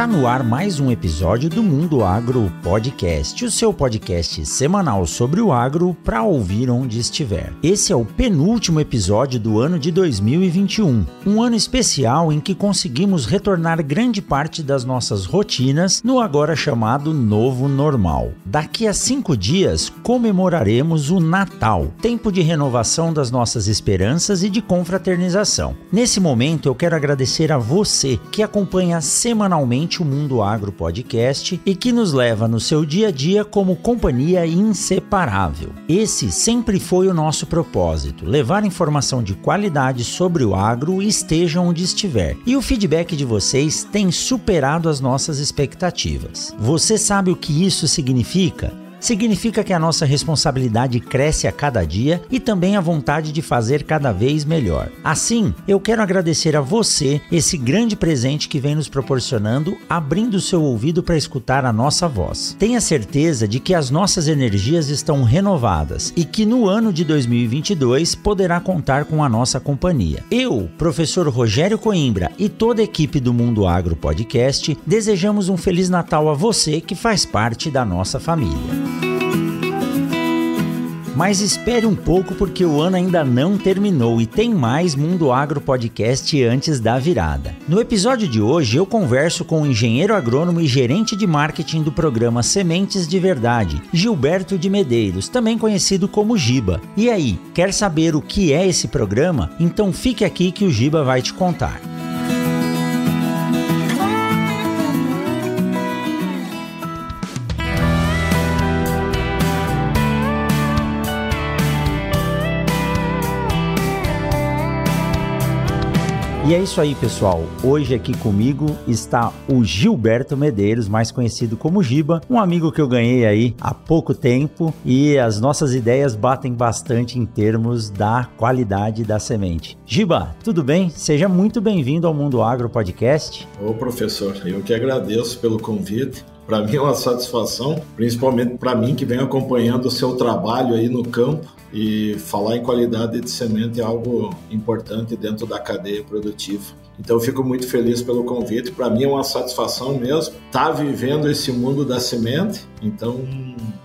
Está no ar mais um episódio do Mundo Agro Podcast, o seu podcast semanal sobre o agro para ouvir onde estiver. Esse é o penúltimo episódio do ano de 2021, um ano especial em que conseguimos retornar grande parte das nossas rotinas no agora chamado Novo Normal. Daqui a cinco dias comemoraremos o Natal, tempo de renovação das nossas esperanças e de confraternização. Nesse momento eu quero agradecer a você que acompanha semanalmente o Mundo Agro Podcast e que nos leva no seu dia a dia como companhia inseparável. Esse sempre foi o nosso propósito: levar informação de qualidade sobre o agro esteja onde estiver. E o feedback de vocês tem superado as nossas expectativas. Você sabe o que isso significa? Significa que a nossa responsabilidade cresce a cada dia e também a vontade de fazer cada vez melhor. Assim, eu quero agradecer a você esse grande presente que vem nos proporcionando, abrindo seu ouvido para escutar a nossa voz. Tenha certeza de que as nossas energias estão renovadas e que no ano de 2022 poderá contar com a nossa companhia. Eu, professor Rogério Coimbra e toda a equipe do Mundo Agro Podcast desejamos um feliz Natal a você que faz parte da nossa família. Mas espere um pouco porque o ano ainda não terminou e tem mais Mundo Agro Podcast antes da virada. No episódio de hoje eu converso com o engenheiro agrônomo e gerente de marketing do programa Sementes de Verdade, Gilberto de Medeiros, também conhecido como Giba. E aí, quer saber o que é esse programa? Então fique aqui que o Giba vai te contar. E é isso aí, pessoal. Hoje aqui comigo está o Gilberto Medeiros, mais conhecido como Giba, um amigo que eu ganhei aí há pouco tempo e as nossas ideias batem bastante em termos da qualidade da semente. Giba, tudo bem? Seja muito bem-vindo ao Mundo Agro Podcast. Ô, professor, eu que agradeço pelo convite. Para mim é uma satisfação, principalmente para mim que venho acompanhando o seu trabalho aí no campo e falar em qualidade de semente é algo importante dentro da cadeia produtiva. Então eu fico muito feliz pelo convite. Para mim é uma satisfação mesmo estar tá vivendo esse mundo da semente. Então,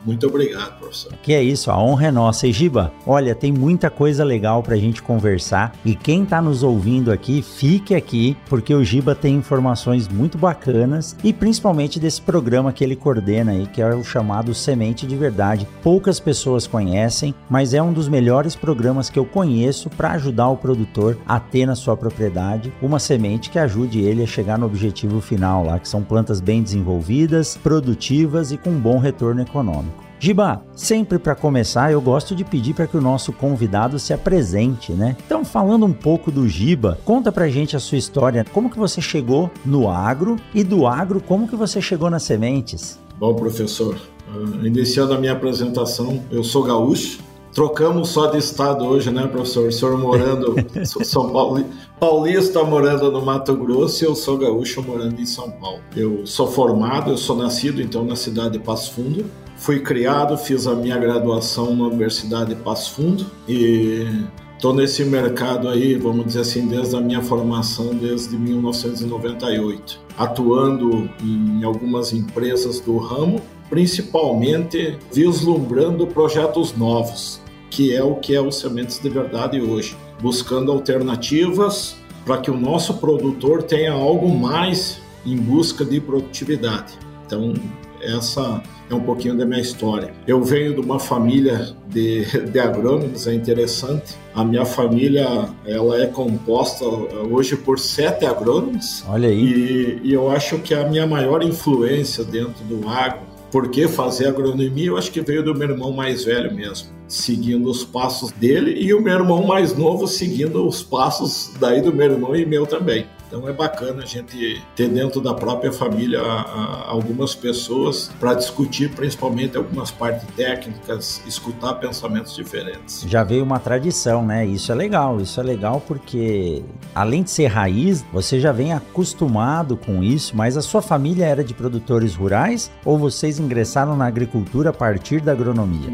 muito obrigado, professor. Que é isso, a honra é nossa. E Giba, olha, tem muita coisa legal para a gente conversar. E quem está nos ouvindo aqui, fique aqui, porque o Giba tem informações muito bacanas e principalmente desse programa que ele coordena aí, que é o chamado Semente de Verdade. Poucas pessoas conhecem, mas é um dos melhores programas que eu conheço para ajudar o produtor a ter na sua propriedade uma semente que ajude ele a chegar no objetivo final lá, que são plantas bem desenvolvidas, produtivas e com bom retorno econômico. Giba, sempre para começar, eu gosto de pedir para que o nosso convidado se apresente, né? Então, falando um pouco do Giba, conta pra gente a sua história, como que você chegou no agro e do agro, como que você chegou nas sementes? Bom, professor, uh, iniciando a minha apresentação, eu sou gaúcho, trocamos só de estado hoje, né, professor? O senhor morando São Paulo, paulista morando no Mato Grosso e eu sou gaúcho morando em São Paulo. Eu sou formado, eu sou nascido então na cidade de Passo Fundo. Fui criado, fiz a minha graduação na Universidade de Passo Fundo e estou nesse mercado aí, vamos dizer assim, desde a minha formação, desde 1998, atuando em algumas empresas do ramo, principalmente vislumbrando projetos novos que é o que é o Sementes de Verdade hoje, buscando alternativas para que o nosso produtor tenha algo mais em busca de produtividade. Então, essa é um pouquinho da minha história. Eu venho de uma família de, de agrônomos, é interessante. A minha família ela é composta hoje por sete agrônomos. Olha aí. E, e eu acho que a minha maior influência dentro do agro por que fazer agronomia? Eu acho que veio do meu irmão mais velho mesmo, seguindo os passos dele, e o meu irmão mais novo seguindo os passos daí do meu irmão e meu também. Então é bacana a gente ter dentro da própria família algumas pessoas para discutir principalmente algumas partes técnicas, escutar pensamentos diferentes. Já veio uma tradição, né? Isso é legal, isso é legal porque além de ser raiz, você já vem acostumado com isso, mas a sua família era de produtores rurais ou vocês ingressaram na agricultura a partir da agronomia?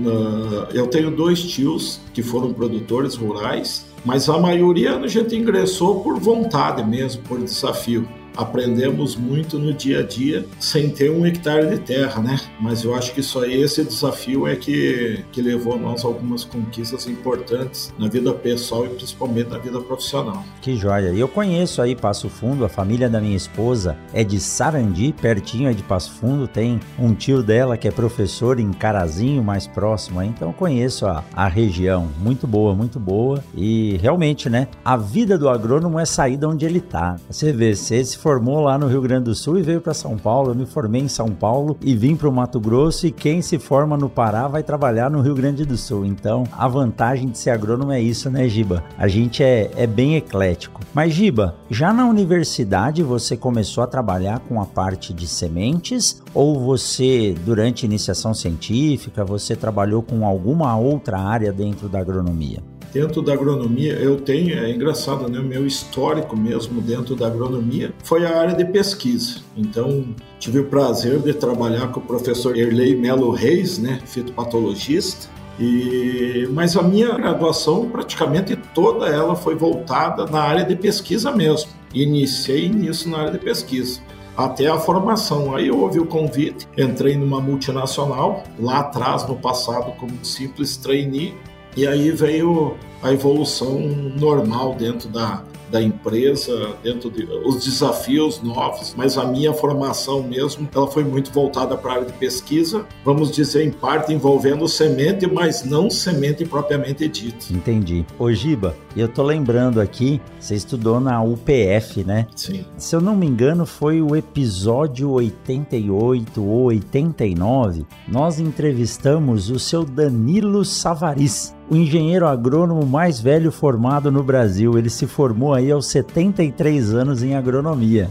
Eu tenho dois tios que foram produtores rurais mas a maioria a gente ingressou por vontade mesmo, por desafio aprendemos muito no dia a dia sem ter um hectare de terra, né? Mas eu acho que só esse desafio é que, que levou nós a algumas conquistas importantes na vida pessoal e principalmente na vida profissional. Que joia! Eu conheço aí Passo Fundo, a família da minha esposa é de Sarandi, pertinho é de Passo Fundo, tem um tio dela que é professor em Carazinho, mais próximo aí, então conheço a, a região. Muito boa, muito boa. E realmente, né? A vida do agrônomo é sair de onde ele tá. Você vê, se esse formou lá no Rio Grande do Sul e veio para São Paulo. Eu me formei em São Paulo e vim para o Mato Grosso. E quem se forma no Pará vai trabalhar no Rio Grande do Sul. Então, a vantagem de ser agrônomo é isso, né, Giba? A gente é, é bem eclético. Mas, Giba, já na universidade você começou a trabalhar com a parte de sementes? Ou você, durante a iniciação científica, você trabalhou com alguma outra área dentro da agronomia? Dentro da agronomia, eu tenho, é engraçado, né? Meu histórico mesmo dentro da agronomia foi a área de pesquisa. Então, tive o prazer de trabalhar com o professor Erlei Melo Reis, né? Fitopatologista. E, mas a minha graduação, praticamente toda ela foi voltada na área de pesquisa mesmo. Iniciei nisso na área de pesquisa até a formação. Aí houve o convite, entrei numa multinacional, lá atrás, no passado, como simples trainee, e aí veio a evolução normal dentro da, da empresa, dentro de os desafios novos, mas a minha formação mesmo, ela foi muito voltada para a área de pesquisa, vamos dizer em parte envolvendo semente, mas não semente propriamente dita. Entendi. Ô Giba, eu tô lembrando aqui, você estudou na UPF, né? Sim. Se eu não me engano, foi o episódio 88 ou 89, nós entrevistamos o seu Danilo Savaris o engenheiro agrônomo mais velho formado no Brasil. Ele se formou aí aos 73 anos em agronomia.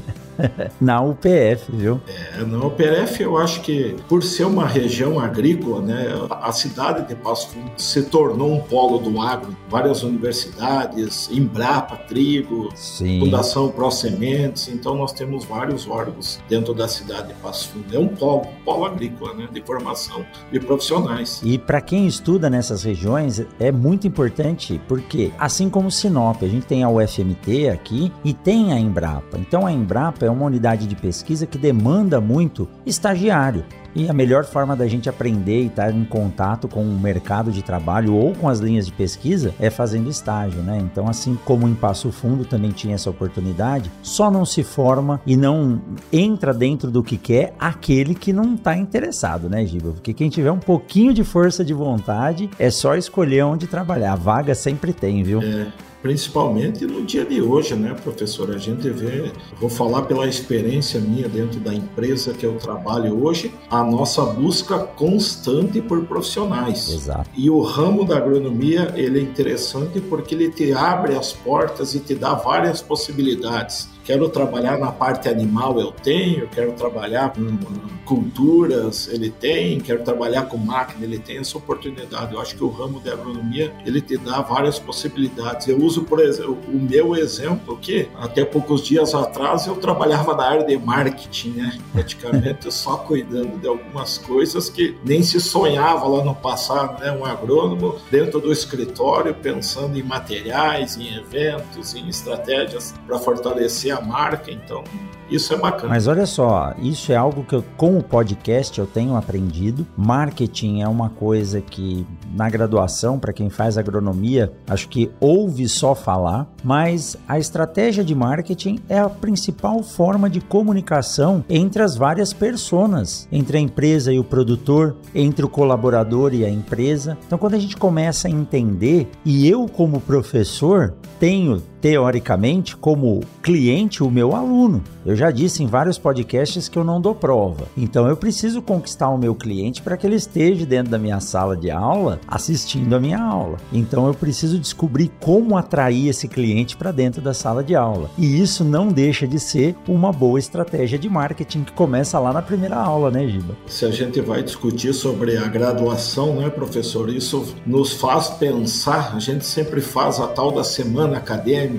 na UPF, viu? É, na UPF eu acho que por ser uma região agrícola, né, a cidade de Passo Fundo se tornou um polo do agro. Várias universidades, Embrapa, Trigo, Sim. Fundação Pro Sementes, então nós temos vários órgãos dentro da cidade de Passo Fundo. É um polo, um polo agrícola, né, de formação de profissionais. E para quem estuda nessas regiões é muito importante porque assim como Sinop, a gente tem a UFMT aqui e tem a Embrapa. Então a Embrapa é é uma unidade de pesquisa que demanda muito estagiário. E a melhor forma da gente aprender e estar em contato com o mercado de trabalho ou com as linhas de pesquisa é fazendo estágio, né? Então, assim como em Passo Fundo também tinha essa oportunidade, só não se forma e não entra dentro do que quer aquele que não está interessado, né, Giba? Porque quem tiver um pouquinho de força de vontade é só escolher onde trabalhar. A vaga sempre tem, viu? É principalmente no dia de hoje, né, professor? A gente vê, vou falar pela experiência minha dentro da empresa que eu trabalho hoje, a nossa busca constante por profissionais. Exato. E o ramo da agronomia, ele é interessante porque ele te abre as portas e te dá várias possibilidades. Quero trabalhar na parte animal, eu tenho. Quero trabalhar com culturas, ele tem. Quero trabalhar com máquina, ele tem essa oportunidade. Eu acho que o ramo da agronomia ele te dá várias possibilidades. Eu uso, por exemplo, o meu exemplo que até poucos dias atrás eu trabalhava na área de marketing, né? Praticamente só cuidando de algumas coisas que nem se sonhava lá no passado, né? Um agrônomo dentro do escritório pensando em materiais, em eventos, em estratégias para fortalecer a marca, então isso é bacana. Mas olha só, isso é algo que eu, com o podcast eu tenho aprendido. Marketing é uma coisa que na graduação, para quem faz agronomia, acho que ouve só falar, mas a estratégia de marketing é a principal forma de comunicação entre as várias personas, entre a empresa e o produtor, entre o colaborador e a empresa. Então, quando a gente começa a entender, e eu como professor tenho teoricamente como cliente o meu aluno. Eu já disse em vários podcasts que eu não dou prova. Então eu preciso conquistar o meu cliente para que ele esteja dentro da minha sala de aula assistindo a minha aula. Então eu preciso descobrir como atrair esse cliente para dentro da sala de aula. E isso não deixa de ser uma boa estratégia de marketing que começa lá na primeira aula, né, Giba? Se a gente vai discutir sobre a graduação, né, professor, isso nos faz pensar, a gente sempre faz a tal da semana acadêmica,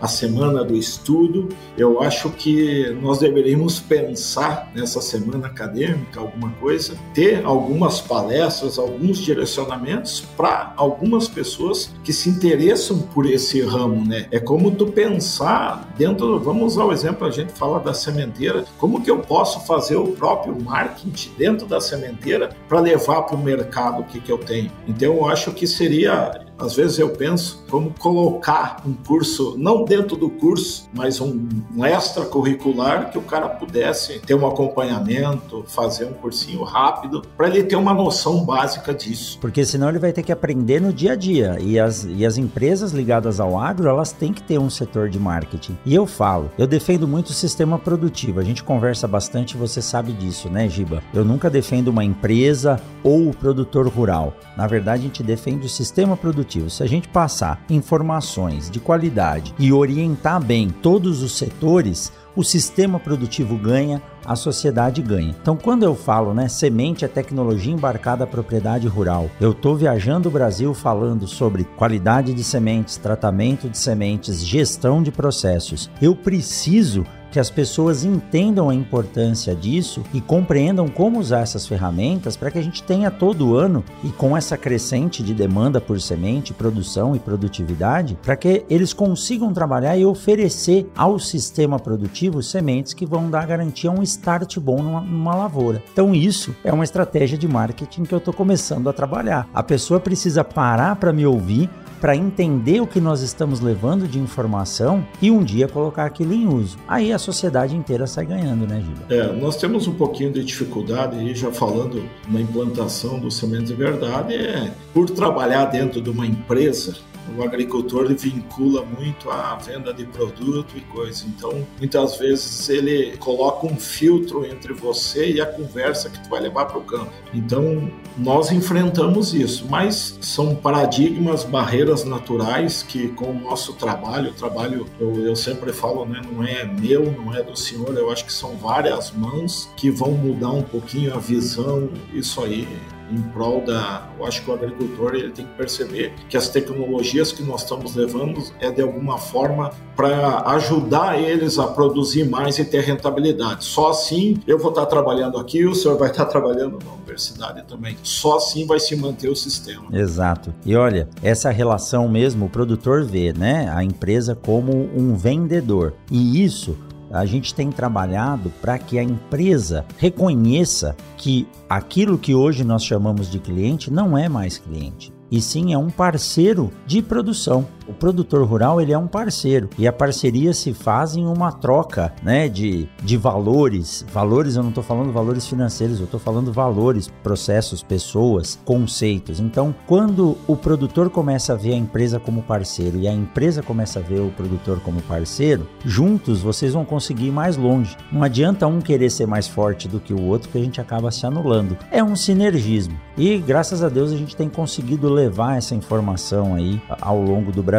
a semana do estudo. Eu acho que nós deveríamos pensar nessa semana acadêmica alguma coisa, ter algumas palestras, alguns direcionamentos para algumas pessoas que se interessam por esse ramo, né? É como tu pensar dentro, vamos usar o exemplo, a gente fala da sementeira, como que eu posso fazer o próprio marketing dentro da sementeira para levar para o mercado o que, que eu tenho. Então eu acho que seria às vezes eu penso como colocar um curso, não dentro do curso, mas um, um extracurricular que o cara pudesse ter um acompanhamento, fazer um cursinho rápido, para ele ter uma noção básica disso. Porque senão ele vai ter que aprender no dia a dia. E as, e as empresas ligadas ao agro, elas têm que ter um setor de marketing. E eu falo, eu defendo muito o sistema produtivo. A gente conversa bastante, você sabe disso, né, Giba? Eu nunca defendo uma empresa ou o produtor rural. Na verdade, a gente defende o sistema produtivo. Se a gente passar informações de qualidade e orientar bem todos os setores, o sistema produtivo ganha, a sociedade ganha. Então, quando eu falo, né, semente é tecnologia embarcada à propriedade rural, eu estou viajando o Brasil falando sobre qualidade de sementes, tratamento de sementes, gestão de processos. Eu preciso que as pessoas entendam a importância disso e compreendam como usar essas ferramentas para que a gente tenha todo ano e com essa crescente de demanda por semente, produção e produtividade, para que eles consigam trabalhar e oferecer ao sistema produtivo sementes que vão dar garantia a um start bom numa, numa lavoura. Então isso é uma estratégia de marketing que eu estou começando a trabalhar. A pessoa precisa parar para me ouvir para entender o que nós estamos levando de informação e um dia colocar aquilo em uso. Aí a sociedade inteira sai ganhando, né, Giba? É, nós temos um pouquinho de dificuldade aí, já falando na implantação do Sementes de Verdade, é por trabalhar dentro de uma empresa, o agricultor vincula muito a venda de produto e coisa. Então, muitas vezes ele coloca um filtro entre você e a conversa que tu vai levar para o campo. Então, nós enfrentamos isso, mas são paradigmas, barreiras naturais que com o nosso trabalho, o trabalho, eu, eu sempre falo, né, não é meu, não é do senhor, eu acho que são várias mãos que vão mudar um pouquinho a visão, isso aí em prol da. Eu acho que o agricultor ele tem que perceber que as tecnologias que nós estamos levando é de alguma forma para ajudar eles a produzir mais e ter rentabilidade. Só assim eu vou estar trabalhando aqui, o senhor vai estar trabalhando na universidade também. Só assim vai se manter o sistema. Exato. E olha, essa relação mesmo, o produtor vê, né, a empresa como um vendedor. E isso a gente tem trabalhado para que a empresa reconheça que aquilo que hoje nós chamamos de cliente não é mais cliente e sim é um parceiro de produção. O produtor rural ele é um parceiro e a parceria se faz em uma troca, né, de, de valores. Valores eu não estou falando valores financeiros, eu estou falando valores, processos, pessoas, conceitos. Então, quando o produtor começa a ver a empresa como parceiro e a empresa começa a ver o produtor como parceiro, juntos vocês vão conseguir ir mais longe. Não adianta um querer ser mais forte do que o outro que a gente acaba se anulando. É um sinergismo. E graças a Deus a gente tem conseguido levar essa informação aí ao longo do Brasil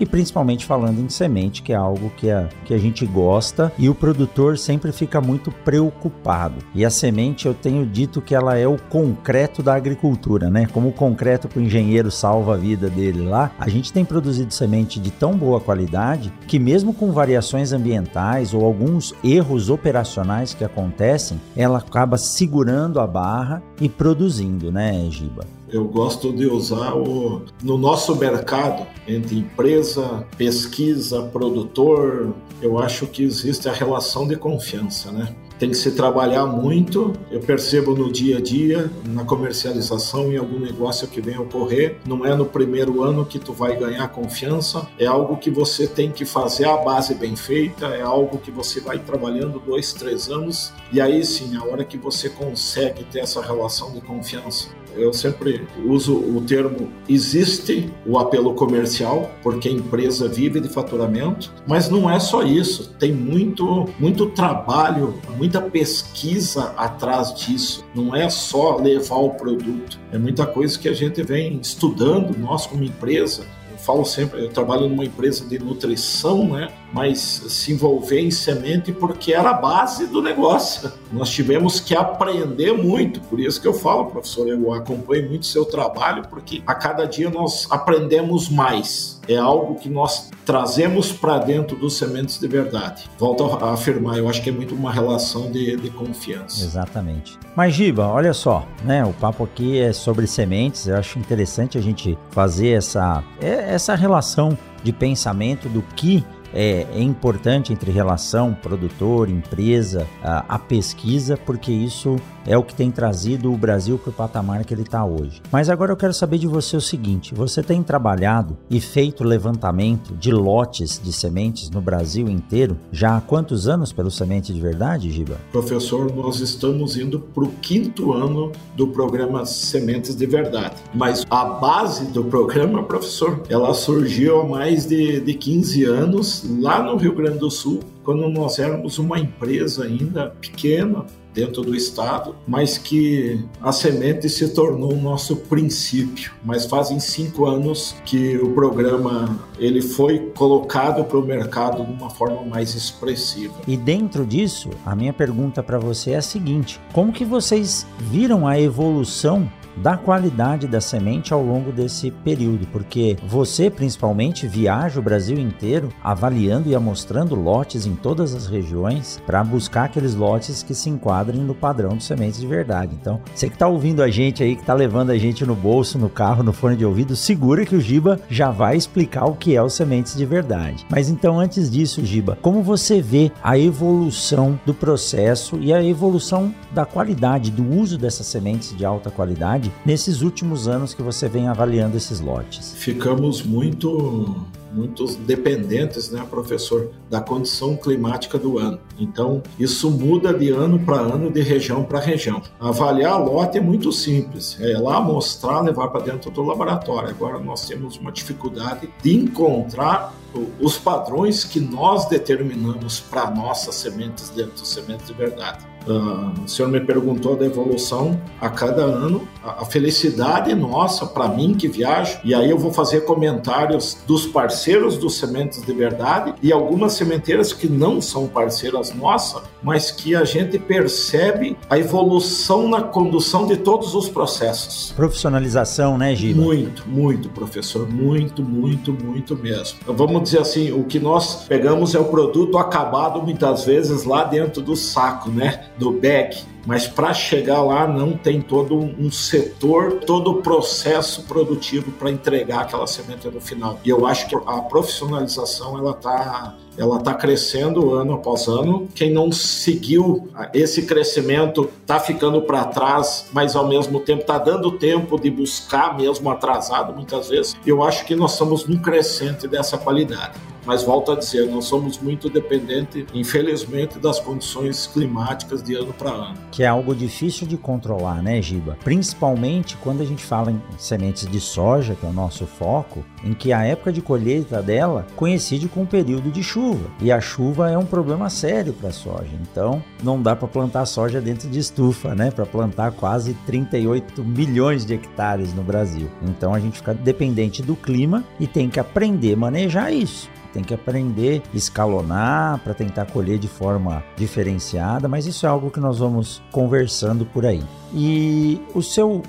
e principalmente falando em semente, que é algo que a, que a gente gosta e o produtor sempre fica muito preocupado. E a semente eu tenho dito que ela é o concreto da agricultura, né? Como o concreto que o engenheiro salva a vida dele lá, a gente tem produzido semente de tão boa qualidade que mesmo com variações ambientais ou alguns erros operacionais que acontecem, ela acaba segurando a barra e produzindo né, Giba? Eu gosto de usar o no nosso mercado entre empresa, pesquisa, produtor. Eu acho que existe a relação de confiança, né? Tem que se trabalhar muito. Eu percebo no dia a dia, na comercialização, em algum negócio que vem ocorrer, não é no primeiro ano que tu vai ganhar confiança, é algo que você tem que fazer a base bem feita, é algo que você vai trabalhando dois, três anos, e aí sim, a hora que você consegue ter essa relação de confiança. Eu sempre uso o termo existe o apelo comercial, porque a empresa vive de faturamento, mas não é só isso, tem muito muito trabalho, muita pesquisa atrás disso. Não é só levar o produto, é muita coisa que a gente vem estudando nós como empresa, falo sempre, eu trabalho numa empresa de nutrição, né? Mas se envolver em semente porque era a base do negócio. Nós tivemos que aprender muito, por isso que eu falo, professor, eu acompanho muito seu trabalho, porque a cada dia nós aprendemos mais. É algo que nós trazemos para dentro dos sementes de verdade. Volto a afirmar, eu acho que é muito uma relação de, de confiança. Exatamente. Mas Giba, olha só, né? O papo aqui é sobre sementes. Eu acho interessante a gente fazer essa, é, essa relação de pensamento do que é, é importante entre relação produtor, empresa, a, a pesquisa, porque isso é o que tem trazido o Brasil para o patamar que ele está hoje. Mas agora eu quero saber de você o seguinte: você tem trabalhado e feito levantamento de lotes de sementes no Brasil inteiro já há quantos anos pelo Semente de Verdade, Giba? Professor, nós estamos indo para o quinto ano do programa Sementes de Verdade. Mas a base do programa, professor, ela surgiu há mais de, de 15 anos lá no Rio Grande do Sul, quando nós éramos uma empresa ainda pequena, dentro do estado, mas que a semente se tornou o nosso princípio. Mas fazem cinco anos que o programa ele foi colocado para o mercado de uma forma mais expressiva. E dentro disso, a minha pergunta para você é a seguinte: como que vocês viram a evolução da qualidade da semente ao longo desse período, porque você principalmente viaja o Brasil inteiro avaliando e amostrando lotes em todas as regiões para buscar aqueles lotes que se enquadrem no padrão de sementes de verdade. Então, você que está ouvindo a gente aí, que está levando a gente no bolso, no carro, no fone de ouvido, segura que o Giba já vai explicar o que é o sementes de verdade. Mas então, antes disso, Giba, como você vê a evolução do processo e a evolução da qualidade, do uso dessas sementes de alta qualidade nesses últimos anos que você vem avaliando esses lotes? Ficamos muito muito dependentes, né, professor, da condição climática do ano. Então, isso muda de ano para ano, de região para região. Avaliar lote é muito simples, é lá mostrar, levar para dentro do laboratório. Agora nós temos uma dificuldade de encontrar os padrões que nós determinamos para nossas sementes dentro dos sementes de verdade. Uh, o senhor me perguntou da evolução a cada ano, a, a felicidade nossa, para mim que viajo, e aí eu vou fazer comentários dos parceiros dos Sementes de Verdade e algumas sementeiras que não são parceiras nossas, mas que a gente percebe a evolução na condução de todos os processos. Profissionalização, né, Giba? Muito, muito, professor, muito, muito, muito mesmo. Então, vamos dizer assim, o que nós pegamos é o produto acabado muitas vezes lá dentro do saco, né? Do bag, mas para chegar lá não tem todo um setor, todo o processo produtivo para entregar aquela semente no final. E eu acho que a profissionalização ela está ela tá crescendo ano após ano. Quem não seguiu esse crescimento está ficando para trás, mas ao mesmo tempo está dando tempo de buscar mesmo atrasado muitas vezes. Eu acho que nós estamos num crescente dessa qualidade. Mas volto a dizer, nós somos muito dependentes, infelizmente, das condições climáticas de ano para ano. Que é algo difícil de controlar, né, Giba? Principalmente quando a gente fala em sementes de soja, que é o nosso foco, em que a época de colheita dela coincide com o período de chuva. E a chuva é um problema sério para a soja. Então, não dá para plantar soja dentro de estufa, né? Para plantar quase 38 milhões de hectares no Brasil. Então, a gente fica dependente do clima e tem que aprender a manejar isso tem que aprender escalonar para tentar colher de forma diferenciada, mas isso é algo que nós vamos conversando por aí. E o seu,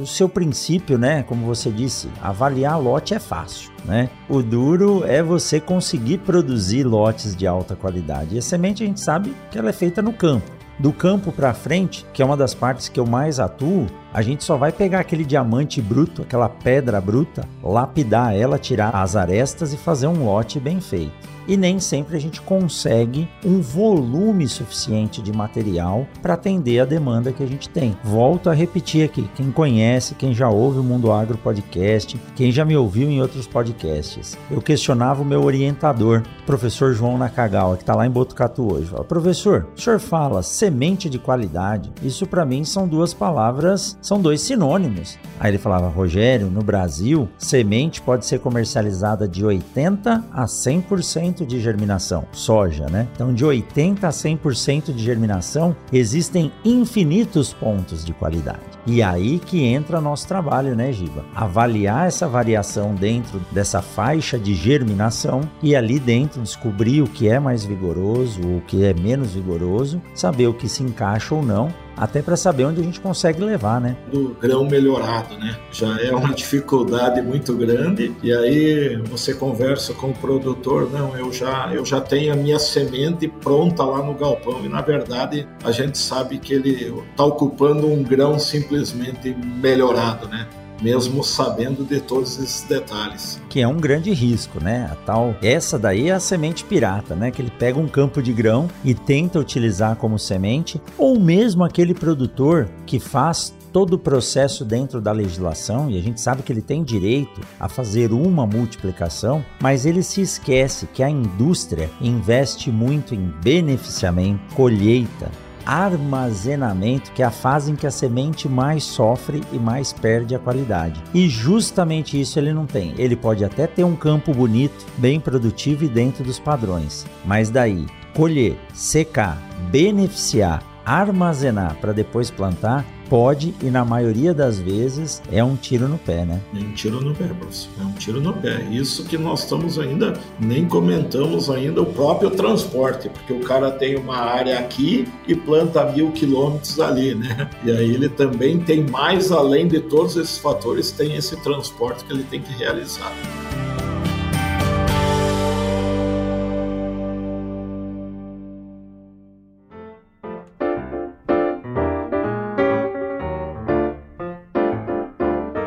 o seu princípio, né, como você disse, avaliar lote é fácil, né? O duro é você conseguir produzir lotes de alta qualidade. E a semente a gente sabe que ela é feita no campo. Do campo para frente, que é uma das partes que eu mais atuo, A gente só vai pegar aquele diamante bruto, aquela pedra bruta, lapidar ela, tirar as arestas e fazer um lote bem feito e nem sempre a gente consegue um volume suficiente de material para atender a demanda que a gente tem. Volto a repetir aqui: quem conhece, quem já ouve o Mundo Agro Podcast, quem já me ouviu em outros podcasts, eu questionava o meu orientador, professor João Nakagawa, que está lá em Botucatu hoje. Fala, professor, o senhor fala semente de qualidade. Isso para mim são duas palavras, são dois sinônimos. Aí ele falava, Rogério, no Brasil, semente pode ser comercializada de 80 a 100% 100% de germinação, soja, né? Então, de 80% a 100% de germinação, existem infinitos pontos de qualidade. E aí que entra nosso trabalho, né, Giba? Avaliar essa variação dentro dessa faixa de germinação e ali dentro descobrir o que é mais vigoroso, o que é menos vigoroso, saber o que se encaixa ou não até para saber onde a gente consegue levar, né? Do grão melhorado, né? Já é uma dificuldade muito grande e aí você conversa com o produtor, não, eu já eu já tenho a minha semente pronta lá no galpão e na verdade a gente sabe que ele está ocupando um grão simplesmente melhorado, né? Mesmo sabendo de todos esses detalhes. Que é um grande risco, né? A tal, essa daí é a semente pirata, né? Que ele pega um campo de grão e tenta utilizar como semente, ou mesmo aquele produtor que faz todo o processo dentro da legislação e a gente sabe que ele tem direito a fazer uma multiplicação, mas ele se esquece que a indústria investe muito em beneficiamento, colheita, armazenamento, que é a fase em que a semente mais sofre e mais perde a qualidade. E justamente isso ele não tem. Ele pode até ter um campo bonito, bem produtivo e dentro dos padrões, mas daí colher, secar, beneficiar, armazenar para depois plantar pode e na maioria das vezes é um tiro no pé, né? É um tiro no pé, professor. É um tiro no pé. Isso que nós estamos ainda, nem comentamos ainda o próprio transporte, porque o cara tem uma área aqui e planta mil quilômetros ali, né? E aí ele também tem mais além de todos esses fatores, tem esse transporte que ele tem que realizar.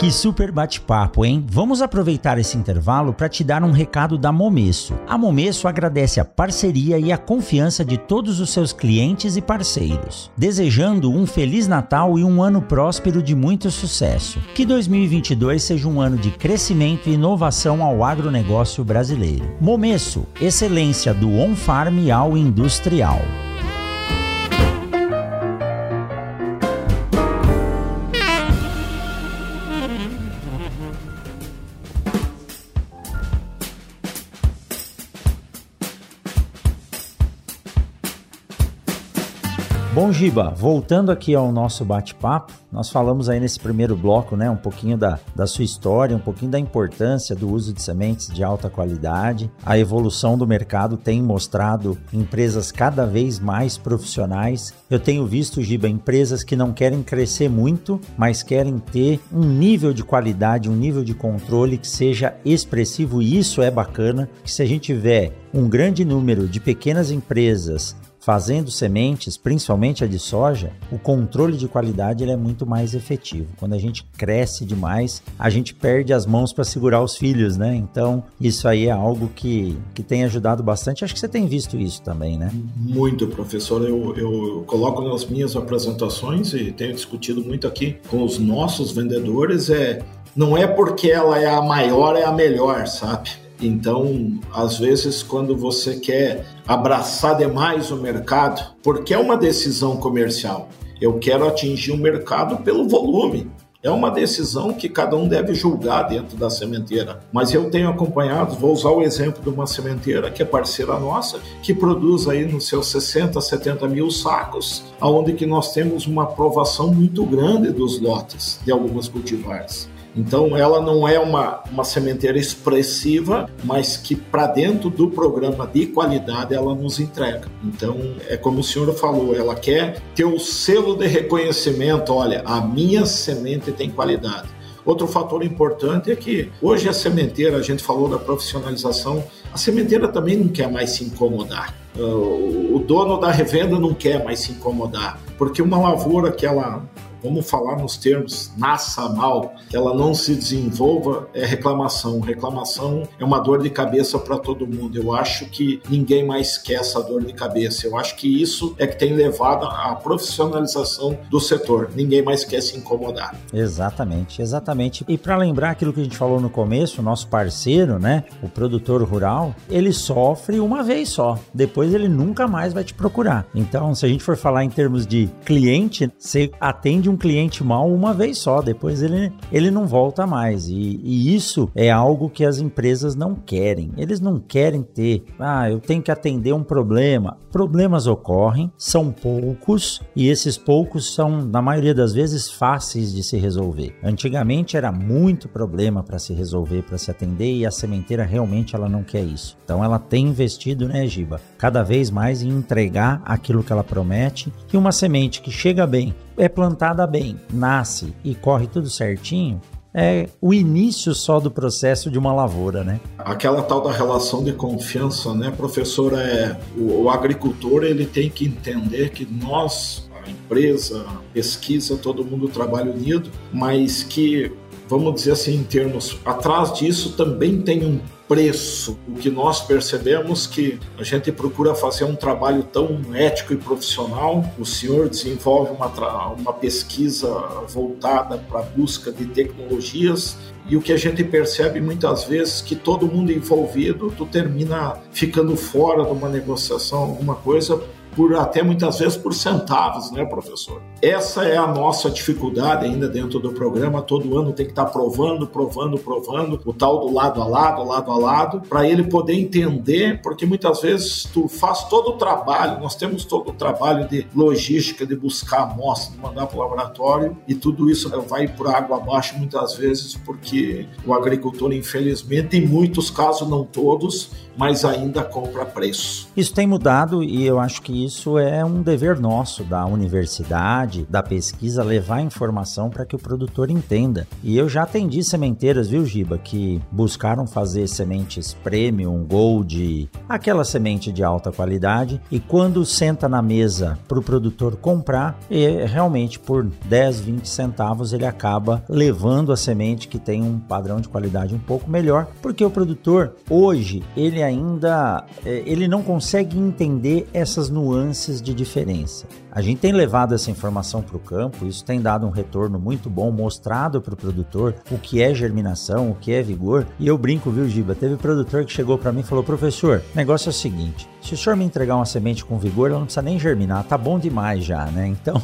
Que super bate-papo, hein? Vamos aproveitar esse intervalo para te dar um recado da Momesso. A Momesso agradece a parceria e a confiança de todos os seus clientes e parceiros, desejando um feliz Natal e um ano próspero de muito sucesso. Que 2022 seja um ano de crescimento e inovação ao agronegócio brasileiro. Momesso, excelência do on-farm ao industrial. Bom, Giba, voltando aqui ao nosso bate-papo, nós falamos aí nesse primeiro bloco, né, um pouquinho da, da sua história, um pouquinho da importância do uso de sementes de alta qualidade. A evolução do mercado tem mostrado empresas cada vez mais profissionais. Eu tenho visto, Giba, empresas que não querem crescer muito, mas querem ter um nível de qualidade, um nível de controle que seja expressivo, e isso é bacana, que se a gente tiver um grande número de pequenas empresas fazendo sementes, principalmente a de soja, o controle de qualidade ele é muito mais efetivo. Quando a gente cresce demais, a gente perde as mãos para segurar os filhos, né? Então, isso aí é algo que, que tem ajudado bastante. Acho que você tem visto isso também, né? Muito, professor. Eu, eu coloco nas minhas apresentações e tenho discutido muito aqui com os nossos vendedores, é não é porque ela é a maior, é a melhor, sabe? Então, às vezes, quando você quer abraçar demais o mercado, porque é uma decisão comercial, eu quero atingir o mercado pelo volume. É uma decisão que cada um deve julgar dentro da sementeira. Mas eu tenho acompanhado, vou usar o exemplo de uma sementeira que é parceira nossa, que produz aí nos seus 60, 70 mil sacos, aonde que nós temos uma aprovação muito grande dos lotes de algumas cultivares. Então, ela não é uma, uma sementeira expressiva, mas que para dentro do programa de qualidade ela nos entrega. Então, é como o senhor falou, ela quer ter o selo de reconhecimento: olha, a minha semente tem qualidade. Outro fator importante é que hoje a sementeira, a gente falou da profissionalização, a sementeira também não quer mais se incomodar. O dono da revenda não quer mais se incomodar, porque uma lavoura que ela vamos falar nos termos, nasça mal, ela não se desenvolva, é reclamação. Reclamação é uma dor de cabeça para todo mundo. Eu acho que ninguém mais quer essa dor de cabeça. Eu acho que isso é que tem levado à profissionalização do setor. Ninguém mais quer se incomodar. Exatamente, exatamente. E para lembrar aquilo que a gente falou no começo, nosso parceiro, né, o produtor rural, ele sofre uma vez só. Depois ele nunca mais vai te procurar. Então, se a gente for falar em termos de cliente, você atende um cliente mal uma vez só, depois ele, ele não volta mais. E, e isso é algo que as empresas não querem. Eles não querem ter, ah, eu tenho que atender um problema. Problemas ocorrem, são poucos e esses poucos são, na maioria das vezes, fáceis de se resolver. Antigamente era muito problema para se resolver, para se atender e a sementeira realmente ela não quer isso. Então ela tem investido, né, Giba, cada vez mais em entregar aquilo que ela promete e uma semente que chega bem, é plantada bem, nasce e corre tudo certinho, é o início só do processo de uma lavoura, né? Aquela tal da relação de confiança, né, professor? É o, o agricultor ele tem que entender que nós, a empresa, a pesquisa, todo mundo trabalha unido, mas que vamos dizer assim, em termos, atrás disso também tem um preço. O que nós percebemos que a gente procura fazer um trabalho tão ético e profissional. O senhor desenvolve uma, uma pesquisa voltada para a busca de tecnologias e o que a gente percebe muitas vezes que todo mundo envolvido, tu termina ficando fora de uma negociação, alguma coisa por até muitas vezes por centavos, né, professor? Essa é a nossa dificuldade ainda dentro do programa. Todo ano tem que estar provando, provando, provando o tal do lado a lado, lado a lado, para ele poder entender, porque muitas vezes tu faz todo o trabalho, nós temos todo o trabalho de logística, de buscar amostra, de mandar para o laboratório, e tudo isso vai por água abaixo muitas vezes, porque o agricultor, infelizmente, em muitos casos, não todos, mas ainda compra preço. Isso tem mudado e eu acho que isso é um dever nosso da universidade, da pesquisa, levar informação para que o produtor entenda. E eu já atendi sementeiras, viu, Giba, que buscaram fazer sementes premium, gold, aquela semente de alta qualidade, e quando senta na mesa para o produtor comprar, realmente por 10, 20 centavos ele acaba levando a semente que tem um padrão de qualidade um pouco melhor, porque o produtor hoje ele ainda é, ele não consegue entender essas nuances de diferença. A gente tem levado essa informação para o campo, isso tem dado um retorno muito bom, mostrado para o produtor o que é germinação, o que é vigor. E eu brinco, viu, Giba? Teve produtor que chegou para mim e falou: professor, negócio é o seguinte: se o senhor me entregar uma semente com vigor, ela não precisa nem germinar, tá bom demais já, né? Então,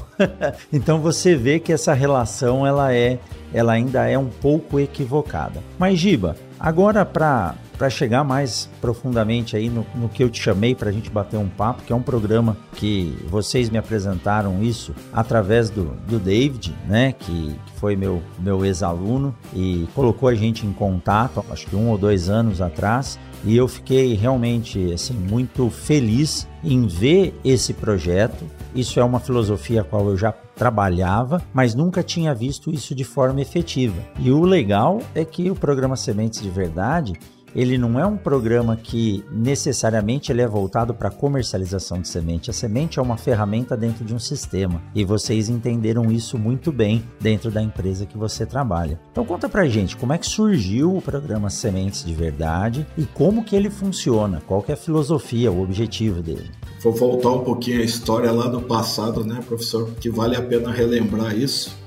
então você vê que essa relação ela é, ela ainda é um pouco equivocada. Mas Giba, agora para para chegar mais profundamente aí no, no que eu te chamei para a gente bater um papo, que é um programa que vocês me apresentaram isso através do, do David, né, que, que foi meu, meu ex-aluno e colocou a gente em contato, acho que um ou dois anos atrás, e eu fiquei realmente assim muito feliz em ver esse projeto. Isso é uma filosofia a qual eu já trabalhava, mas nunca tinha visto isso de forma efetiva. E o legal é que o programa Sementes de Verdade ele não é um programa que necessariamente ele é voltado para comercialização de semente. A semente é uma ferramenta dentro de um sistema e vocês entenderam isso muito bem dentro da empresa que você trabalha. Então conta pra gente como é que surgiu o programa Sementes de Verdade e como que ele funciona, qual que é a filosofia, o objetivo dele. Vou voltar um pouquinho a história lá do passado, né, professor? Que vale a pena relembrar isso.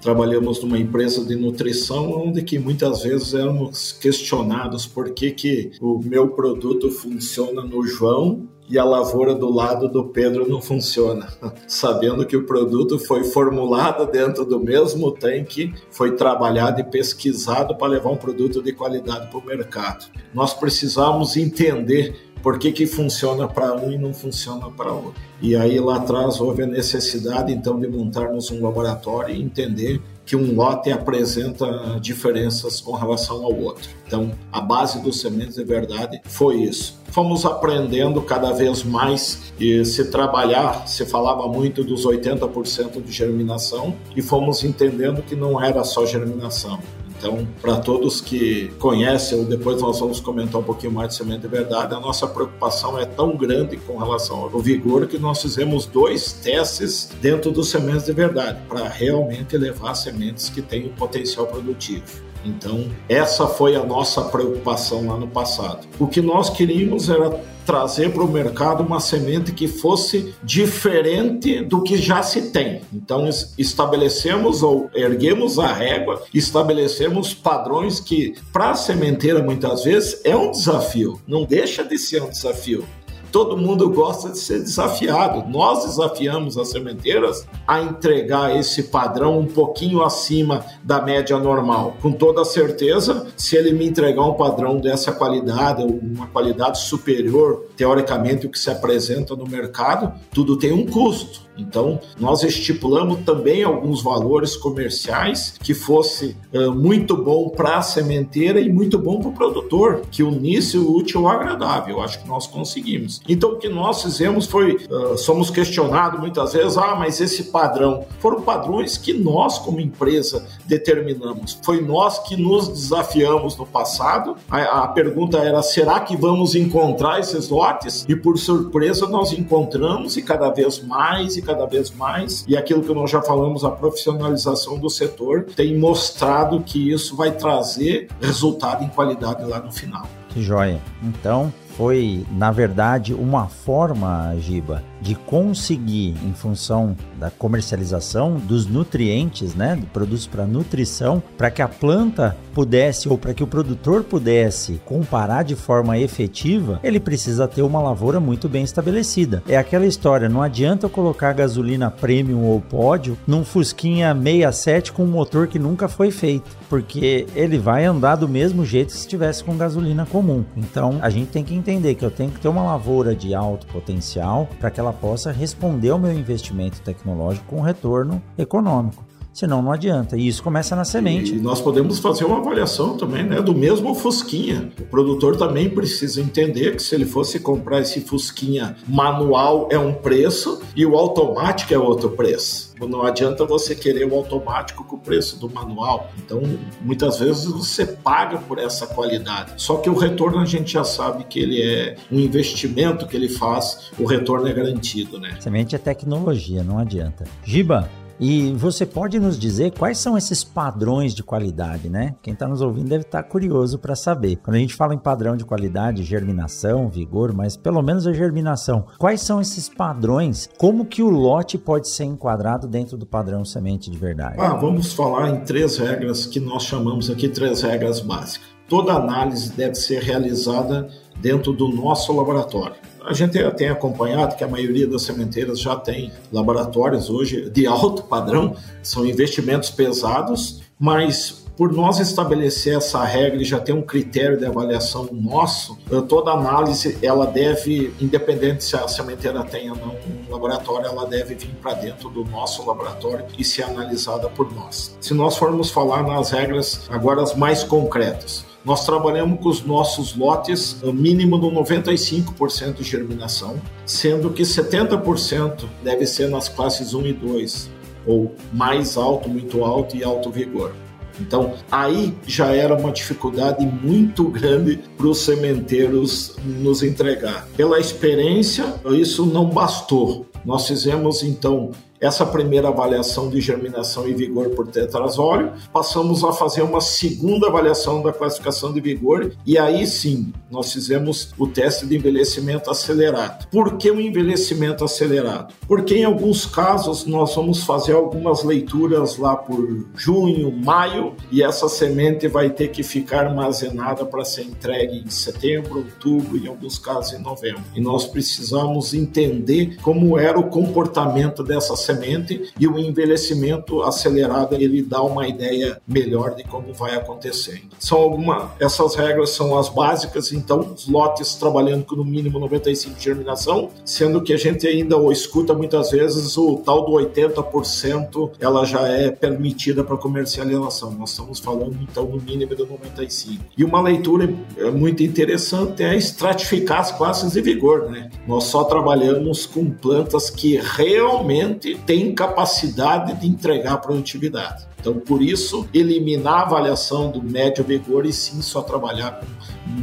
Trabalhamos numa empresa de nutrição onde que muitas vezes éramos questionados por que, que o meu produto funciona no João e a lavoura do lado do Pedro não funciona, sabendo que o produto foi formulado dentro do mesmo tanque, foi trabalhado e pesquisado para levar um produto de qualidade para o mercado. Nós precisamos entender por que, que funciona para um e não funciona para outro. E aí lá atrás houve a necessidade então de montarmos um laboratório e entender que um lote apresenta diferenças com relação ao outro. Então, a base dos sementes de verdade foi isso. Fomos aprendendo cada vez mais e se trabalhar, se falava muito dos 80% de germinação e fomos entendendo que não era só germinação Então, para todos que conhecem, ou depois nós vamos comentar um pouquinho mais de semente de verdade, a nossa preocupação é tão grande com relação ao vigor que nós fizemos dois testes dentro dos sementes de verdade, para realmente levar sementes que têm potencial produtivo. Então, essa foi a nossa preocupação lá no passado. O que nós queríamos era trazer para o mercado uma semente que fosse diferente do que já se tem. Então, estabelecemos ou erguemos a régua, estabelecemos padrões que, para a sementeira, muitas vezes, é um desafio. Não deixa de ser um desafio todo mundo gosta de ser desafiado. Nós desafiamos as sementeiras a entregar esse padrão um pouquinho acima da média normal. Com toda certeza, se ele me entregar um padrão dessa qualidade, uma qualidade superior, teoricamente, o que se apresenta no mercado, tudo tem um custo. Então, nós estipulamos também alguns valores comerciais que fosse uh, muito bom para a sementeira e muito bom para o produtor, que unisse o útil ao agradável. Eu acho que nós conseguimos. Então, o que nós fizemos foi, uh, somos questionados muitas vezes, ah, mas esse padrão, foram padrões que nós, como empresa, determinamos. Foi nós que nos desafiamos no passado. A, a pergunta era, será que vamos encontrar esses lotes? E por surpresa, nós encontramos e cada vez mais e cada vez mais, e aquilo que nós já falamos, a profissionalização do setor, tem mostrado que isso vai trazer resultado em qualidade lá no final. Que joia. Então, foi, na verdade, uma forma, Giba, de conseguir, em função da comercialização dos nutrientes, né, de produtos para nutrição, para que a planta pudesse ou para que o produtor pudesse comparar de forma efetiva, ele precisa ter uma lavoura muito bem estabelecida. É aquela história, não adianta colocar gasolina premium ou pódio num Fusquinha 67 com um motor que nunca foi feito, porque ele vai andar do mesmo jeito se estivesse com gasolina comum. Então, a gente tem que entender que eu tenho que ter uma lavoura de alto potencial para que ela possa responder ao meu investimento tecnológico com retorno econômico. Senão não adianta. E isso começa na semente. E nós podemos fazer uma avaliação também, né? Do mesmo Fusquinha. O produtor também precisa entender que se ele fosse comprar esse Fusquinha manual é um preço e o automático é outro preço. Não adianta você querer o automático com o preço do manual. Então, muitas vezes você paga por essa qualidade. Só que o retorno a gente já sabe que ele é um investimento que ele faz, o retorno é garantido, né? Semente é tecnologia, não adianta. Giba, e você pode nos dizer quais são esses padrões de qualidade, né? Quem está nos ouvindo deve estar tá curioso para saber. Quando a gente fala em padrão de qualidade, germinação, vigor, mas pelo menos a germinação, quais são esses padrões? Como que o lote pode ser enquadrado dentro do padrão semente de verdade? Ah, vamos falar em três regras que nós chamamos aqui três regras básicas. Toda análise deve ser realizada dentro do nosso laboratório. A gente tem acompanhado que a maioria das sementeiras já tem laboratórios hoje de alto padrão, são investimentos pesados, mas por nós estabelecer essa regra e já ter um critério de avaliação nosso, toda análise ela deve, independente se a sementeira tem ou não um laboratório, ela deve vir para dentro do nosso laboratório e ser analisada por nós. Se nós formos falar nas regras agora as mais concretas, nós trabalhamos com os nossos lotes mínimo de 95% de germinação, sendo que 70% deve ser nas classes 1 e 2, ou mais alto, muito alto e alto vigor. Então, aí já era uma dificuldade muito grande para os sementeiros nos entregar. Pela experiência, isso não bastou. Nós fizemos então essa primeira avaliação de germinação e vigor por tetrazóleo, passamos a fazer uma segunda avaliação da classificação de vigor e aí sim nós fizemos o teste de envelhecimento acelerado. Por que o envelhecimento acelerado? Porque em alguns casos nós vamos fazer algumas leituras lá por junho, maio e essa semente vai ter que ficar armazenada para ser entregue em setembro, outubro em alguns casos em novembro. E nós precisamos entender como era o comportamento dessa semente e o envelhecimento acelerado ele dá uma ideia melhor de como vai acontecendo. São alguma, essas regras são as básicas, então os lotes trabalhando com no mínimo 95 de germinação, sendo que a gente ainda escuta muitas vezes o tal do 80%, ela já é permitida para comercialização. Nós estamos falando então no mínimo de 95. E uma leitura é muito interessante é estratificar as classes de vigor, né? Nós só trabalhamos com plantas que realmente tem capacidade de entregar produtividade. Então, por isso, eliminar a avaliação do médio vigor e sim só trabalhar com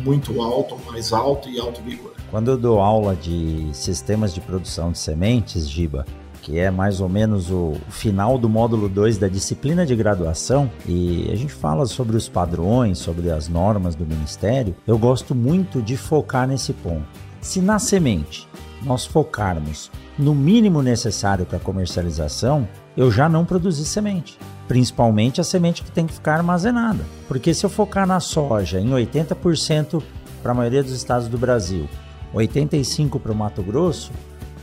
muito alto, mais alto e alto vigor. Quando eu dou aula de sistemas de produção de sementes, Giba, que é mais ou menos o final do módulo 2 da disciplina de graduação, e a gente fala sobre os padrões, sobre as normas do Ministério, eu gosto muito de focar nesse ponto. Se na semente nós focarmos no mínimo necessário para comercialização, eu já não produzi semente. Principalmente a semente que tem que ficar armazenada. Porque se eu focar na soja em 80% para a maioria dos estados do Brasil, 85% para o Mato Grosso,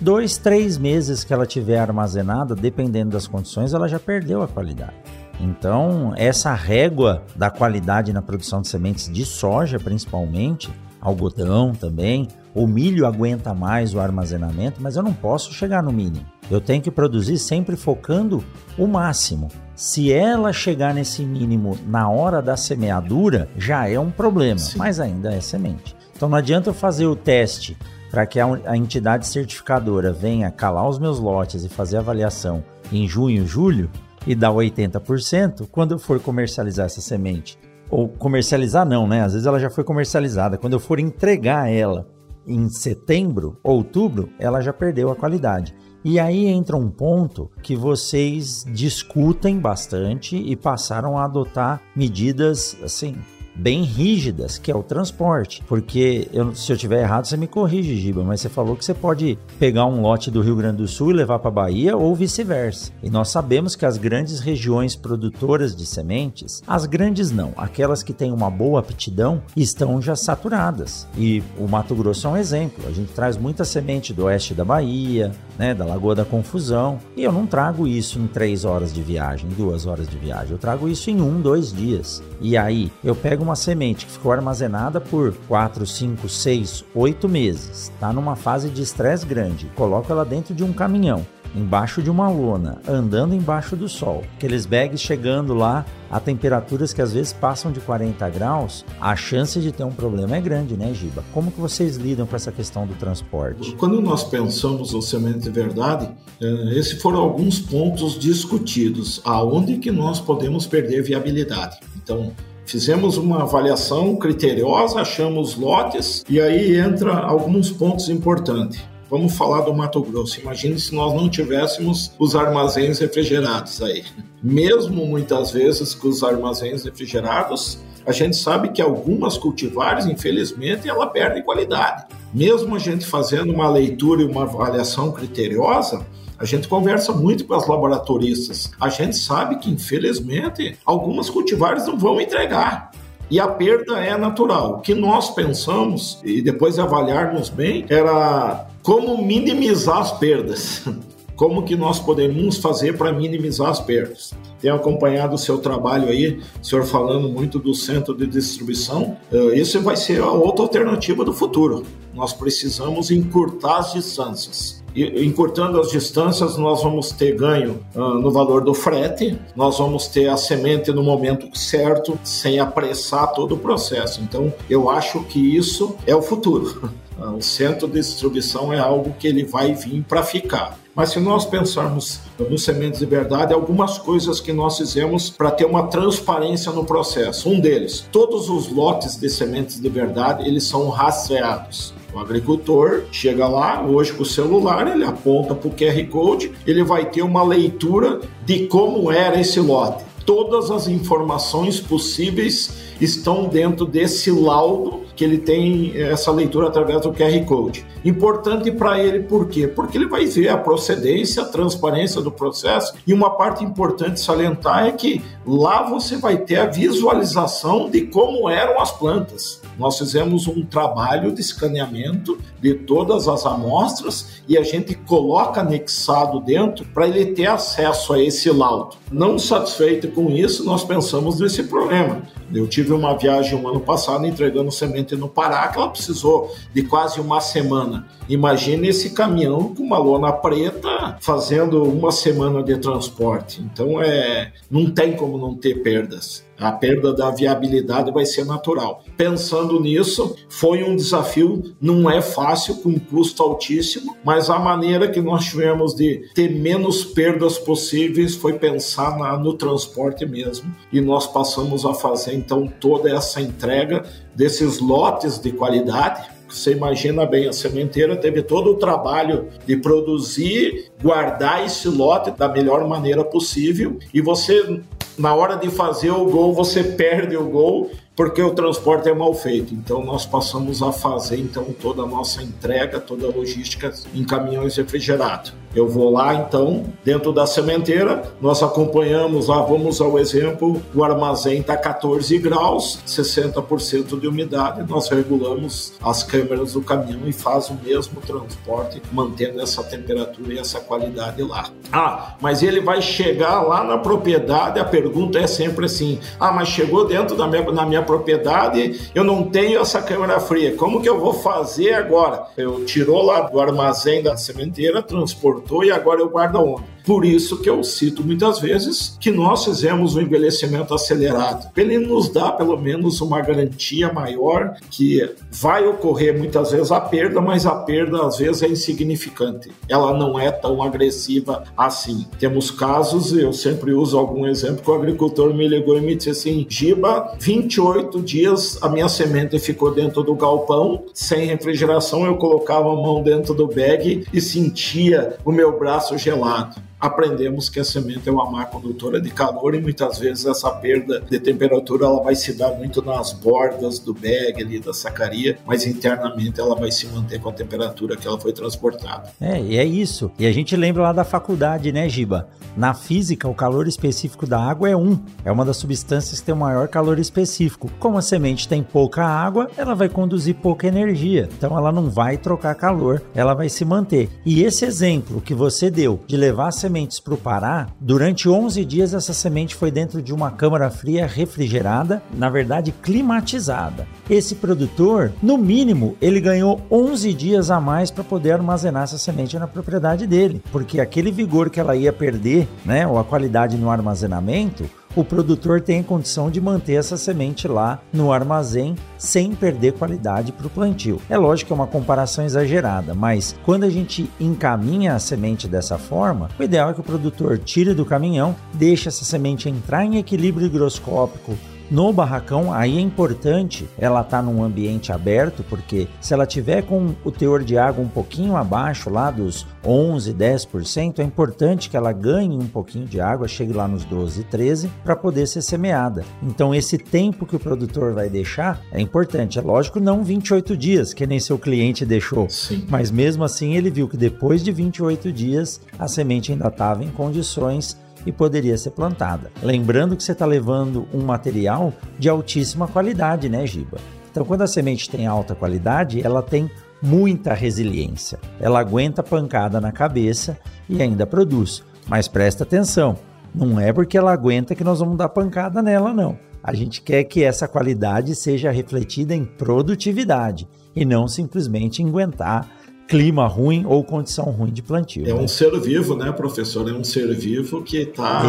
dois, três meses que ela tiver armazenada, dependendo das condições, ela já perdeu a qualidade. Então, essa régua da qualidade na produção de sementes de soja, principalmente, algodão também, o milho aguenta mais o armazenamento, mas eu não posso chegar no mínimo. Eu tenho que produzir sempre focando o máximo. Se ela chegar nesse mínimo na hora da semeadura, já é um problema, Sim. mas ainda é semente. Então não adianta eu fazer o teste para que a, entidade certificadora venha calar os meus lotes e fazer a avaliação em junho, julho e dar 80%, quando eu for comercializar essa semente, ou comercializar não, né? Às vezes ela já foi comercializada. Quando eu for entregar ela em setembro, outubro, ela já perdeu a qualidade. E aí entra um ponto que vocês discutem bastante e passaram a adotar medidas assim bem rígidas, que é o transporte. Porque eu, se eu tiver errado, você me corrige, Giba, mas você falou que você pode pegar um lote do Rio Grande do Sul e levar para Bahia ou vice-versa. E nós sabemos que as grandes regiões produtoras de sementes, as grandes não, aquelas que têm uma boa aptidão, estão já saturadas. E o Mato Grosso é um exemplo. A gente traz muita semente do oeste da Bahia, né, da Lagoa da Confusão, e eu não trago isso em três horas de viagem, duas horas de viagem. Eu trago isso em um, dois dias. E aí eu pego uma semente que ficou armazenada por 4, 5, 6, 8 meses, está numa fase de estresse grande, coloca ela dentro de um caminhão, embaixo de uma lona, andando embaixo do sol. Aqueles bags chegando lá a temperaturas que às vezes passam de 40 graus, a chance de ter um problema é grande, né, Giba? Como que vocês lidam com essa questão do transporte? Quando nós pensamos no semente de verdade, é, esses foram alguns pontos discutidos, aonde que nós podemos perder viabilidade. Então, Fizemos uma avaliação criteriosa, achamos lotes e aí entra alguns pontos importantes. Vamos falar do Mato Grosso. Imagine se nós não tivéssemos os armazéns refrigerados aí. Mesmo muitas vezes com os armazéns refrigerados, a gente sabe que algumas cultivares, infelizmente, ela perde qualidade. Mesmo a gente fazendo uma leitura e uma avaliação criteriosa, a gente conversa muito com as laboratoristas. A gente sabe que, infelizmente, algumas cultivares não vão entregar. E a perda é natural. O que nós pensamos, e depois de avaliarmos bem, era como minimizar as perdas. Como que nós podemos fazer para minimizar as perdas? Tenho acompanhado o seu trabalho aí, o senhor falando muito do centro de distribuição. Eh, isso vai ser a outra alternativa do futuro. Nós precisamos encurtar as distâncias encurtando as distâncias, nós vamos ter ganho uh, no valor do frete, nós vamos ter a semente no momento certo, sem apressar todo o processo. Então, eu acho que isso é o futuro. O centro de distribuição é algo que ele vai vir para ficar. Mas se nós pensarmos nos sementes de verdade, algumas coisas que nós fizemos para ter uma transparência no processo. Um deles, todos os lotes de sementes de verdade, eles são rastreados. O agricultor chega lá, hoje com o celular, ele aponta para o QR Code, ele vai ter uma leitura de como era esse lote. Todas as informações possíveis estão dentro desse laudo que ele tem essa leitura através do QR Code. Importante para ele por quê? Porque ele vai ver a procedência, a transparência do processo e uma parte importante salientar é que lá você vai ter a visualização de como eram as plantas. Nós fizemos um trabalho de escaneamento de todas as amostras e a gente coloca anexado dentro para ele ter acesso a esse laudo. Não satisfeito com isso, nós pensamos nesse problema. Eu tive uma viagem um ano passado entregando semente no Pará que ela precisou de quase uma semana. Imagine esse caminhão com uma lona preta fazendo uma semana de transporte. Então é, não tem como não ter perdas. A perda da viabilidade vai ser natural. Pensando nisso, foi um desafio, não é fácil, com custo altíssimo, mas a maneira que nós tivemos de ter menos perdas possíveis foi pensar na, no transporte mesmo. E nós passamos a fazer então toda essa entrega desses lotes de qualidade você imagina bem, a sementeira teve todo o trabalho de produzir, guardar esse lote da melhor maneira possível e você na hora de fazer o gol, você perde o gol porque o transporte é mal feito. Então nós passamos a fazer então toda a nossa entrega, toda a logística em caminhões refrigerados. Eu vou lá então, dentro da sementeira, nós acompanhamos lá, vamos ao exemplo, o armazém está 14 graus, 60% de umidade, nós regulamos as câmeras do caminhão e faz o mesmo transporte, mantendo essa temperatura e essa qualidade lá. Ah, mas ele vai chegar lá na propriedade, a pergunta é sempre assim: ah, mas chegou dentro da minha, na minha propriedade, eu não tenho essa câmara fria. Como que eu vou fazer agora? Eu tirou lá do armazém da sementeira, transportou e agora eu guardo onde? Por isso que eu cito muitas vezes que nós fizemos o um envelhecimento acelerado. Ele nos dá pelo menos uma garantia maior que vai ocorrer muitas vezes a perda, mas a perda às vezes é insignificante. Ela não é tão agressiva assim. Temos casos, eu sempre uso algum exemplo, que o agricultor me ligou e me disse assim: Giba, 28 dias a minha semente ficou dentro do galpão, sem refrigeração, eu colocava a mão dentro do bag e sentia o meu braço gelado aprendemos que a semente é uma má condutora de calor e muitas vezes essa perda de temperatura ela vai se dar muito nas bordas do bag ali da sacaria, mas internamente ela vai se manter com a temperatura que ela foi transportada. É, e é isso. E a gente lembra lá da faculdade, né, Giba? Na física, o calor específico da água é 1. É uma das substâncias que tem o maior calor específico. Como a semente tem pouca água, ela vai conduzir pouca energia. Então ela não vai trocar calor, ela vai se manter. E esse exemplo que você deu de levar a semente sementes para o Pará, durante 11 dias essa semente foi dentro de uma câmara fria refrigerada, na verdade climatizada. Esse produtor, no mínimo, ele ganhou 11 dias a mais para poder armazenar essa semente na propriedade dele, porque aquele vigor que ela ia perder, né, ou a qualidade no armazenamento, o produtor tem condição de manter essa semente lá no armazém sem perder qualidade para o plantio. É lógico que é uma comparação exagerada, mas quando a gente encaminha a semente dessa forma, o ideal é que o produtor tire do caminhão, deixe essa semente entrar em equilíbrio higroscópico no barracão, aí é importante ela estar tá num ambiente aberto, porque se ela tiver com o teor de água um pouquinho abaixo, lá dos 11, 10%, é importante que ela ganhe um pouquinho de água, chegue lá nos 12, 13, para poder ser semeada. Então, esse tempo que o produtor vai deixar é importante. É lógico, não 28 dias, que nem seu cliente deixou, Sim. mas mesmo assim ele viu que depois de 28 dias a semente ainda estava em condições e poderia ser plantada. Lembrando que você está levando um material de altíssima qualidade, né, Giba? Então, quando a semente tem alta qualidade, ela tem muita resiliência. Ela aguenta pancada na cabeça e ainda produz. Mas presta atenção, não é porque ela aguenta que nós vamos dar pancada nela, não. A gente quer que essa qualidade seja refletida em produtividade e não simplesmente aguentar clima ruim ou condição ruim de plantio. É né? um ser vivo, né, professor? É um ser vivo que está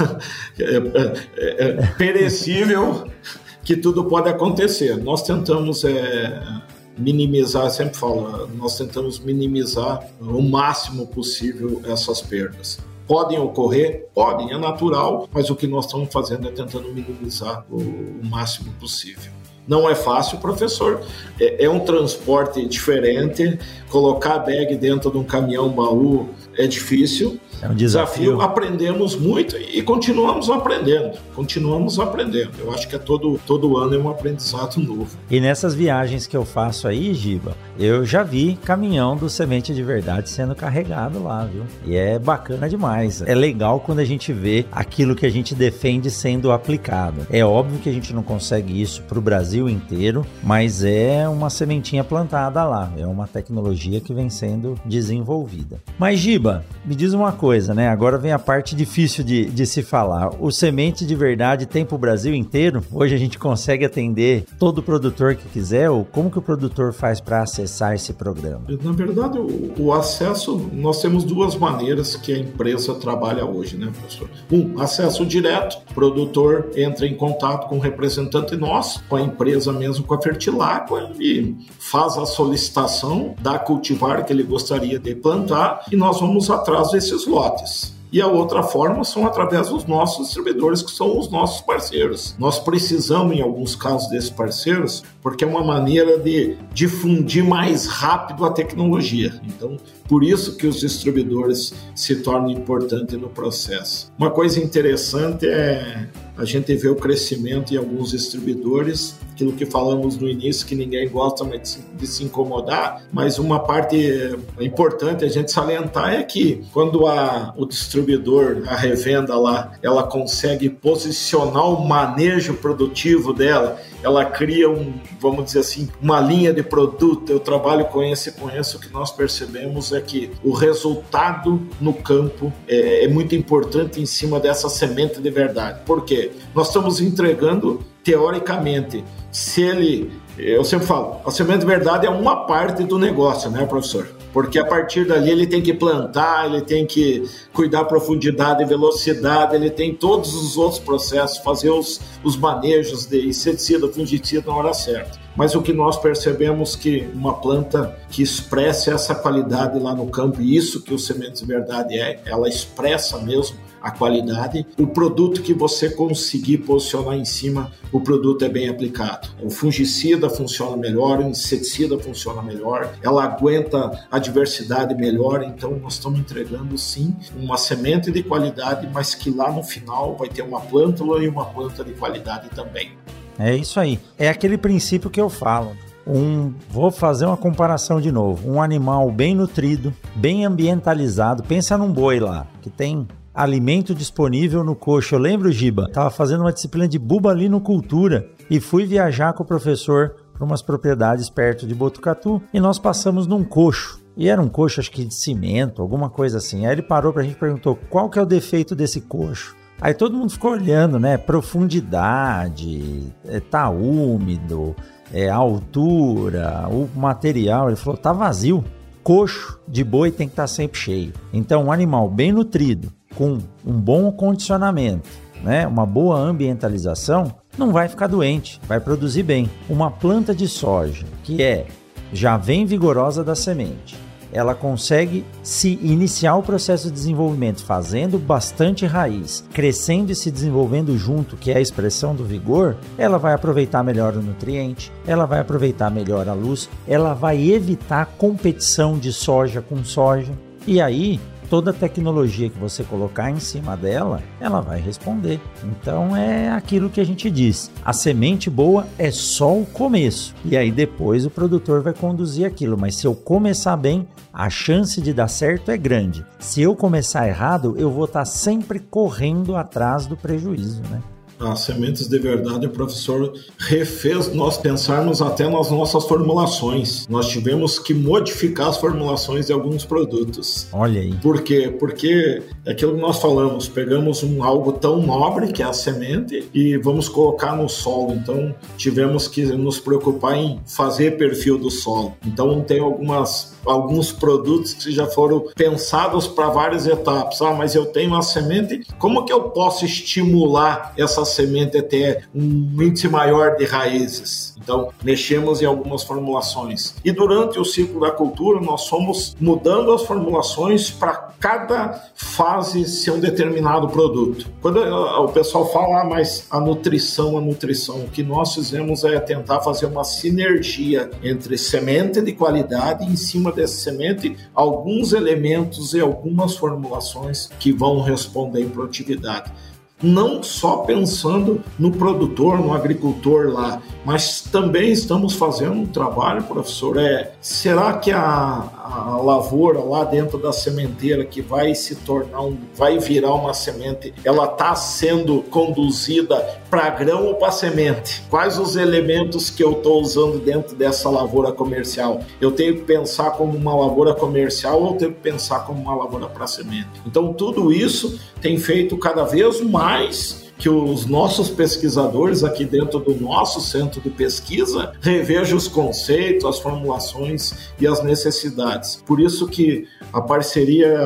é, é, é, é, perecível, que tudo pode acontecer. Nós tentamos é, minimizar, sempre falo, nós tentamos minimizar o máximo possível essas perdas. Podem ocorrer? Podem, é natural, mas o que nós estamos fazendo é tentando minimizar o, o máximo possível. Não é fácil, professor. É, é um transporte diferente. Colocar a bag dentro de um caminhão baú é difícil. É um desafio. desafio. Aprendemos muito e continuamos aprendendo. Continuamos aprendendo. Eu acho que é todo, todo ano é um aprendizado novo. E nessas viagens que eu faço aí, Giba, eu já vi caminhão do Semente de Verdade sendo carregado lá, viu? E é bacana demais. É legal quando a gente vê aquilo que a gente defende sendo aplicado. É óbvio que a gente não consegue isso para o Brasil inteiro, mas é uma sementinha plantada lá. É uma tecnologia que vem sendo desenvolvida. Mas, Giba, me diz uma coisa coisa, né? Agora vem a parte difícil de, de se falar. O semente de verdade tem para o Brasil inteiro? Hoje a gente consegue atender todo produtor que quiser? Ou como que o produtor faz para acessar esse programa? Na verdade, o, o, acesso, nós temos duas maneiras que a empresa trabalha hoje, né, professor? Um, acesso direto, o produtor entra em contato com o representante nosso, com a empresa mesmo, com a Fertilacqua, e faz a solicitação da cultivar que ele gostaria de plantar e nós vamos atrás desses lotes. E a outra forma são através dos nossos distribuidores, que são os nossos parceiros. Nós precisamos, em alguns casos, desses parceiros, porque é uma maneira de difundir mais rápido a tecnologia. Então, por isso que os distribuidores se tornam importantes no processo. Uma coisa interessante é a gente vê o crescimento em alguns distribuidores, aquilo que falamos no início, que ninguém gosta de se incomodar, mas uma parte importante a gente salientar é que quando a, o distribuidor, a revenda lá, ela consegue posicionar o manejo produtivo dela, ela cria um, vamos dizer assim, uma linha de produto. Eu trabalho com esse e conheço o que nós percebemos é que o resultado no campo é, é muito importante em cima dessa semente de verdade. Por quê? Nós estamos entregando teoricamente, se ele, eu sempre falo, a semente de verdade é uma parte do negócio, né, professor? Porque a partir dali ele tem que plantar, ele tem que cuidar profundidade e velocidade, ele tem todos os outros processos, fazer os, os manejos de inseticida, fungicida na hora certa. Mas o que nós percebemos que uma planta que expressa essa qualidade lá no campo, e isso que o Sementes de Verdade é, ela expressa mesmo a qualidade. O produto que você conseguir posicionar em cima, o produto é bem aplicado. O fungicida funciona melhor, o inseticida funciona melhor, ela aguenta a diversidade melhor, então nós estamos entregando sim uma semente de qualidade, mas que lá no final vai ter uma plântula e uma planta de qualidade também. É isso aí. É aquele princípio que eu falo um, vou fazer uma comparação de novo, um animal bem nutrido, bem ambientalizado, pensa num boi lá, que tem alimento disponível no coxo. Eu lembro, Giba, estava fazendo uma disciplina de bubalinocultura e fui viajar com o professor para umas propriedades perto de Botucatu e nós passamos num coxo. E era um coxo, acho que de cimento, alguma coisa assim. Aí ele parou para a gente e perguntou qual que é o defeito desse coxo. Aí todo mundo ficou olhando, né? Profundidade, é, tá úmido, é, altura, o material. Ele falou, tá vazio. Coxo de boi tem que estar tá sempre cheio. Então, um animal bem nutrido, com um bom condicionamento, né, uma boa ambientalização, não vai ficar doente, vai produzir bem. Uma planta de soja que é já vem vigorosa da semente, ela consegue se iniciar o processo de desenvolvimento fazendo bastante raiz, crescendo e se desenvolvendo junto, que é a expressão do vigor, ela vai aproveitar melhor o nutriente, ela vai aproveitar melhor a luz, ela vai evitar competição de soja com soja. E aí, toda tecnologia que você colocar em cima dela, ela vai responder. Então é aquilo que a gente diz: a semente boa é só o começo. E aí depois o produtor vai conduzir aquilo. Mas se eu começar bem, a chance de dar certo é grande. Se eu começar errado, eu vou estar sempre correndo atrás do prejuízo, né? As sementes de verdade, o professor refez nós pensarmos até nas nossas formulações. Nós tivemos que modificar as formulações de alguns produtos. Olha aí. Por quê? Porque é aquilo que nós falamos, pegamos um algo tão nobre que é a semente e vamos colocar no solo. Então, tivemos que nos preocupar em fazer perfil do solo. Então, tem algumas alguns produtos que já foram pensados para várias etapas. Ah, mas eu tenho uma semente, como que eu posso estimular essa semente a ter um índice maior de raízes? Então, mexemos em algumas formulações. E durante o ciclo da cultura, nós fomos mudando as formulações para cada fase ser um determinado produto. Quando o pessoal fala, ah, mas a nutrição, a nutrição, o que nós fizemos é tentar fazer uma sinergia entre semente de qualidade em cima dessa semente alguns elementos e algumas formulações que vão responder em produtividade não só pensando no produtor, no agricultor lá, mas também estamos fazendo um trabalho, professor. É, será que a, a lavoura lá dentro da sementeira que vai se tornar um, vai virar uma semente, ela está sendo conduzida para grão ou para semente? Quais os elementos que eu estou usando dentro dessa lavoura comercial? Eu tenho que pensar como uma lavoura comercial ou tenho que pensar como uma lavoura para semente? Então tudo isso tem feito cada vez mais que os nossos pesquisadores aqui dentro do nosso centro de pesquisa revejam os conceitos, as formulações e as necessidades. Por isso que a parceria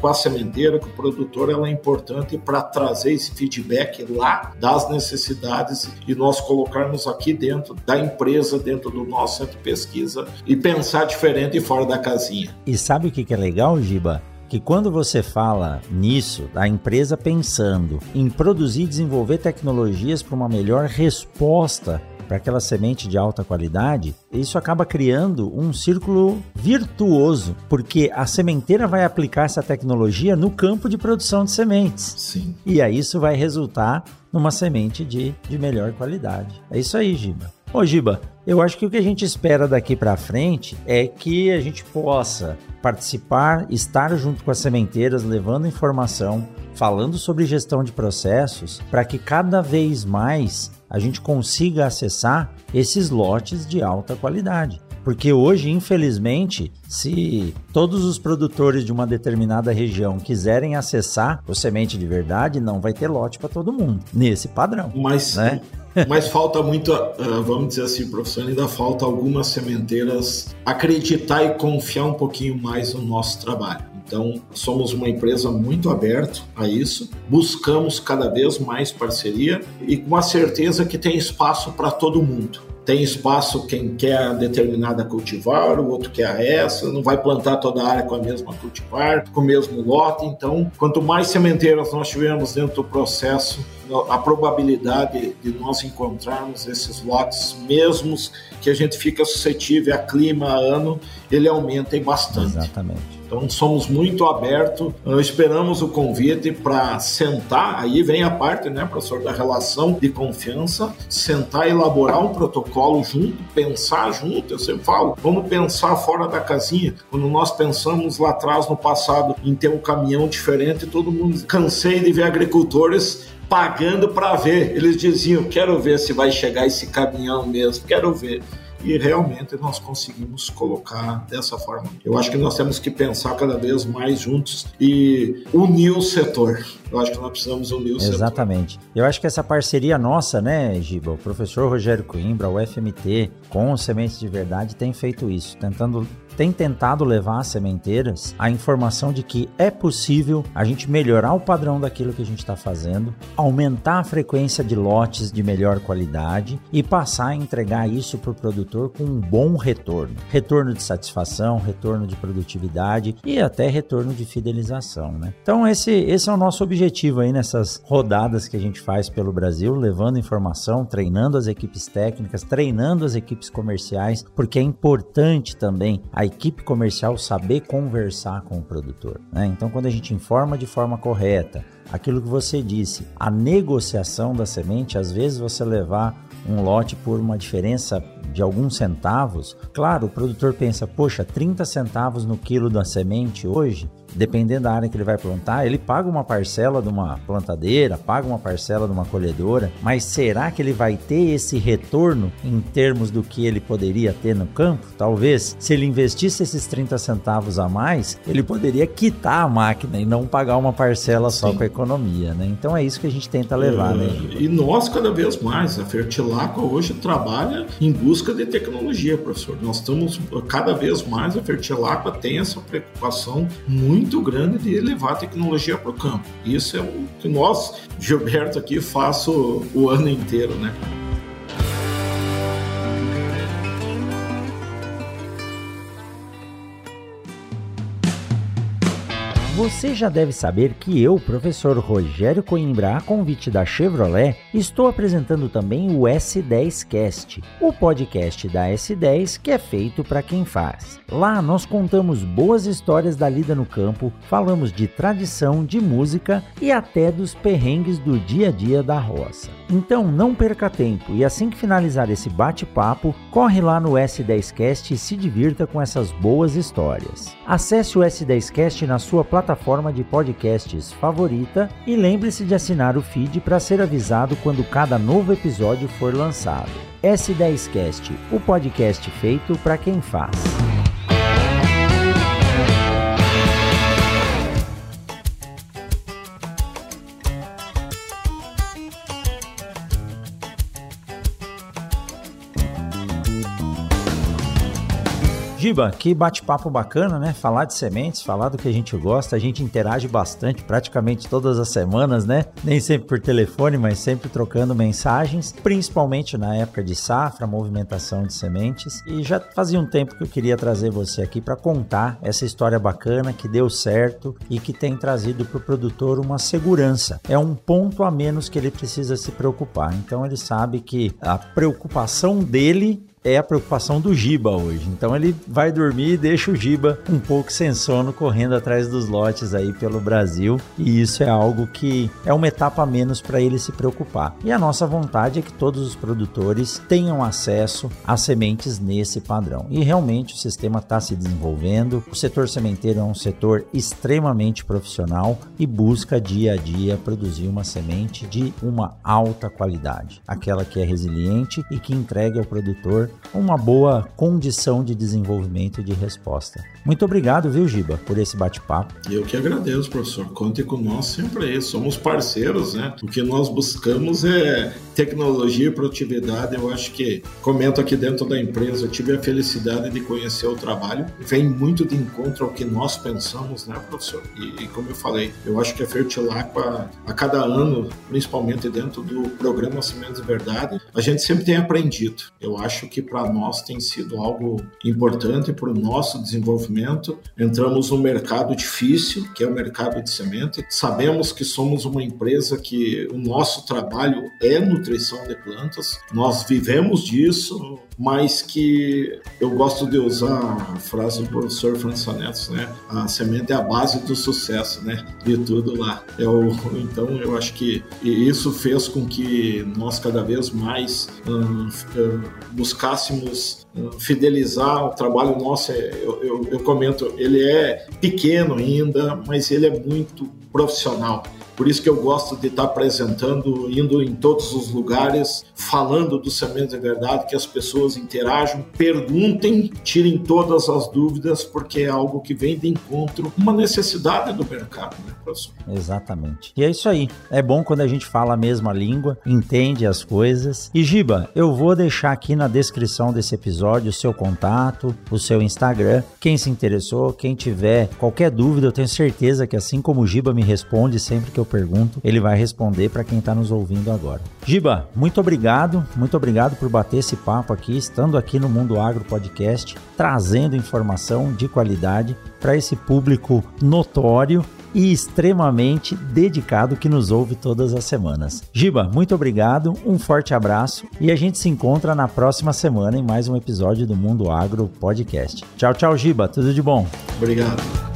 com a sementeira, com o produtor, ela é importante para trazer esse feedback lá das necessidades e nós colocarmos aqui dentro da empresa, dentro do nosso centro de pesquisa e pensar diferente e fora da casinha. E sabe o que é legal, Giba? Que quando você fala nisso, da empresa pensando em produzir e desenvolver tecnologias para uma melhor resposta para aquela semente de alta qualidade, isso acaba criando um círculo virtuoso, porque a sementeira vai aplicar essa tecnologia no campo de produção de sementes. Sim. E aí isso vai resultar numa semente de, de melhor qualidade. É isso aí, Giba. Ô Giba, eu acho que o que a gente espera daqui para frente é que a gente possa participar, estar junto com as sementeiras, levando informação, falando sobre gestão de processos, para que cada vez mais a gente consiga acessar esses lotes de alta qualidade. Porque hoje, infelizmente, se todos os produtores de uma determinada região quiserem acessar o semente de verdade, não vai ter lote para todo mundo, nesse padrão. Mas, né? Mas falta muito, uh, vamos dizer assim, professor, ainda falta algumas sementeiras acreditar e confiar um pouquinho mais no nosso trabalho. Então, somos uma empresa muito aberta a isso, buscamos cada vez mais parceria e com a certeza que tem espaço para todo mundo. Tem espaço quem quer determinada cultivar, o outro quer essa, não vai plantar toda a área com a mesma cultivar, com o mesmo lote. Então, quanto mais sementeiras nós tivermos dentro do processo, a probabilidade de nós encontrarmos esses lotes, mesmos que a gente fica suscetível a clima, a ano, ele aumenta bastante. Exatamente. Então somos muito abertos, esperamos o convite para sentar, aí vem a parte, né, professor, da relação de confiança, sentar elaborar um protocolo junto, pensar junto, eu sempre falo, vamos pensar fora da casinha. Quando nós pensamos lá atrás, no passado, em ter um caminhão diferente, todo mundo cansei de ver agricultores pagando para ver. Eles diziam: quero ver se vai chegar esse caminhão mesmo, quero ver. E realmente nós conseguimos colocar dessa forma. Eu acho que nós temos que pensar cada vez mais juntos e unir o setor. Eu acho que nós precisamos unir o Exatamente. setor. Exatamente. Eu acho que essa parceria nossa, né, Giba, o professor Rogério Coimbra, o FMT, com o Sementes de Verdade, tem feito isso, tentando tem tentado levar às sementeiras a informação de que é possível a gente melhorar o padrão daquilo que a gente está fazendo, aumentar a frequência de lotes de melhor qualidade e passar a entregar isso para o produtor com um bom retorno. Retorno de satisfação, retorno de produtividade e até retorno de fidelização. Né? Então, esse, esse é o nosso objetivo aí nessas rodadas que a gente faz pelo Brasil, levando informação, treinando as equipes técnicas, treinando as equipes comerciais, porque é importante também a equipe comercial saber conversar com o produtor. Né? Então, quando a gente informa de forma correta, aquilo que você disse, a negociação da semente, às vezes você levar um lote por uma diferença de alguns centavos, claro, o produtor pensa, poxa, 30 centavos no quilo da semente hoje, dependendo da área que ele vai plantar, ele paga uma parcela de uma plantadeira, paga uma parcela de uma colhedora, mas será que ele vai ter esse retorno em termos do que ele poderia ter no campo? Talvez, se ele investisse esses 30 centavos a mais, ele poderia quitar a máquina e não pagar uma parcela só Sim. com a economia, né? Então é isso que a gente tenta levar, né, é, né? E nós, cada vez mais, a Fertilacqua hoje trabalha em busca de tecnologia, professor. Nós estamos, cada vez mais, a Fertilacqua tem essa preocupação muito muito grande de levar a tecnologia para o campo. Isso é o que nós, Gilberto, aqui faço o ano inteiro, né? Você já deve saber que eu, professor Rogério Coimbra, a convite da Chevrolet, estou apresentando também o S10Cast, o podcast da S10 que é feito para quem faz. Lá nós contamos boas histórias da lida no campo, falamos de tradição, de música e até dos perrengues do dia a dia da roça. Então não perca tempo e assim que finalizar esse bate-papo, corre lá no S10Cast e se divirta com essas boas histórias. Acesse o S10Cast na sua plataforma plataforma de podcasts favorita e lembre-se de assinar o feed para ser avisado quando cada novo episódio for lançado. S10Cast, o podcast feito para quem faz. Giba, que bate-papo bacana, né? Falar de sementes, falar do que a gente gosta, a gente interage bastante, praticamente todas as semanas, né? Nem sempre por telefone, mas sempre trocando mensagens, principalmente na época de safra, movimentação de sementes. E já fazia um tempo que eu queria trazer você aqui para contar essa história bacana que deu certo e que tem trazido para o produtor uma segurança. É um ponto a menos que ele precisa se preocupar. Então ele sabe que a preocupação dele é a preocupação do Giba hoje. Então ele vai dormir e deixa o Giba um pouco sem sono correndo atrás dos lotes aí pelo Brasil. E isso é algo que é uma etapa a menos para ele se preocupar. E a nossa vontade é que todos os produtores tenham acesso a sementes nesse padrão. E realmente o sistema está se desenvolvendo. O setor sementeiro é um setor extremamente profissional e busca dia a dia produzir uma semente de uma alta qualidade, aquela que é resiliente e que entregue ao produtor uma boa condição de desenvolvimento e de resposta. Muito obrigado, viu, Giba, por esse bate-papo. Eu que agradeço, professor. Conte conosco sempre aí. Somos parceiros, né? O que nós buscamos é tecnologia e produtividade. Eu acho que, comento aqui dentro da empresa, eu tive a felicidade de conhecer o trabalho. Vem muito de encontro ao que nós pensamos, né, professor? E, e como eu falei, eu acho que a Fertilaqua, a cada ano, principalmente dentro do programa Sementes de Verdade, a gente sempre tem aprendido. Eu acho que para nós tem sido algo importante para o nosso desenvolvimento. Entramos num mercado difícil, que é o mercado de semente. Sabemos que somos uma empresa que o nosso trabalho é nutrição de plantas. Nós vivemos disso, mas que eu gosto de usar a frase do professor Francisco Neto, né? A semente é a base do sucesso, né? De tudo lá. Eu, então, eu acho que isso fez com que nós cada vez mais hum, buscássemos hum, fidelizar o trabalho nosso. É, eu, eu, eu comento, ele é pequeno ainda, mas ele é muito profissional. Por isso que eu gosto de estar apresentando, indo em todos os lugares, falando do Semente de Verdade, que as pessoas interajam, perguntem, tirem todas as dúvidas, porque é algo que vem de encontro, uma necessidade do mercado, né, professor? Exatamente. E é isso aí. É bom quando a gente fala a mesma língua, entende as coisas. E Giba, eu vou deixar aqui na descrição desse episódio o seu contato, o seu Instagram. Quem se interessou, quem tiver qualquer dúvida, eu tenho certeza que assim como o Giba me responde sempre que eu pergunto, ele vai responder para quem está nos ouvindo agora. Giba, muito obrigado, muito obrigado por bater esse papo aqui, estando aqui no Mundo Agro Podcast, trazendo informação de qualidade para esse público notório e extremamente dedicado que nos ouve todas as semanas. Giba, muito obrigado, um forte abraço e a gente se encontra na próxima semana em mais um episódio do Mundo Agro Podcast. Tchau, tchau, Giba, tudo de bom. Obrigado.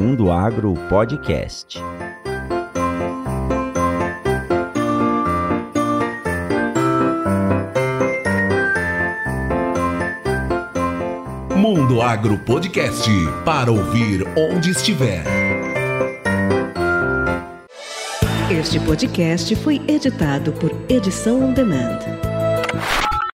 Mundo Agro Podcast. Mundo Agro Podcast para ouvir onde estiver. Este podcast foi editado por Edição On Demand.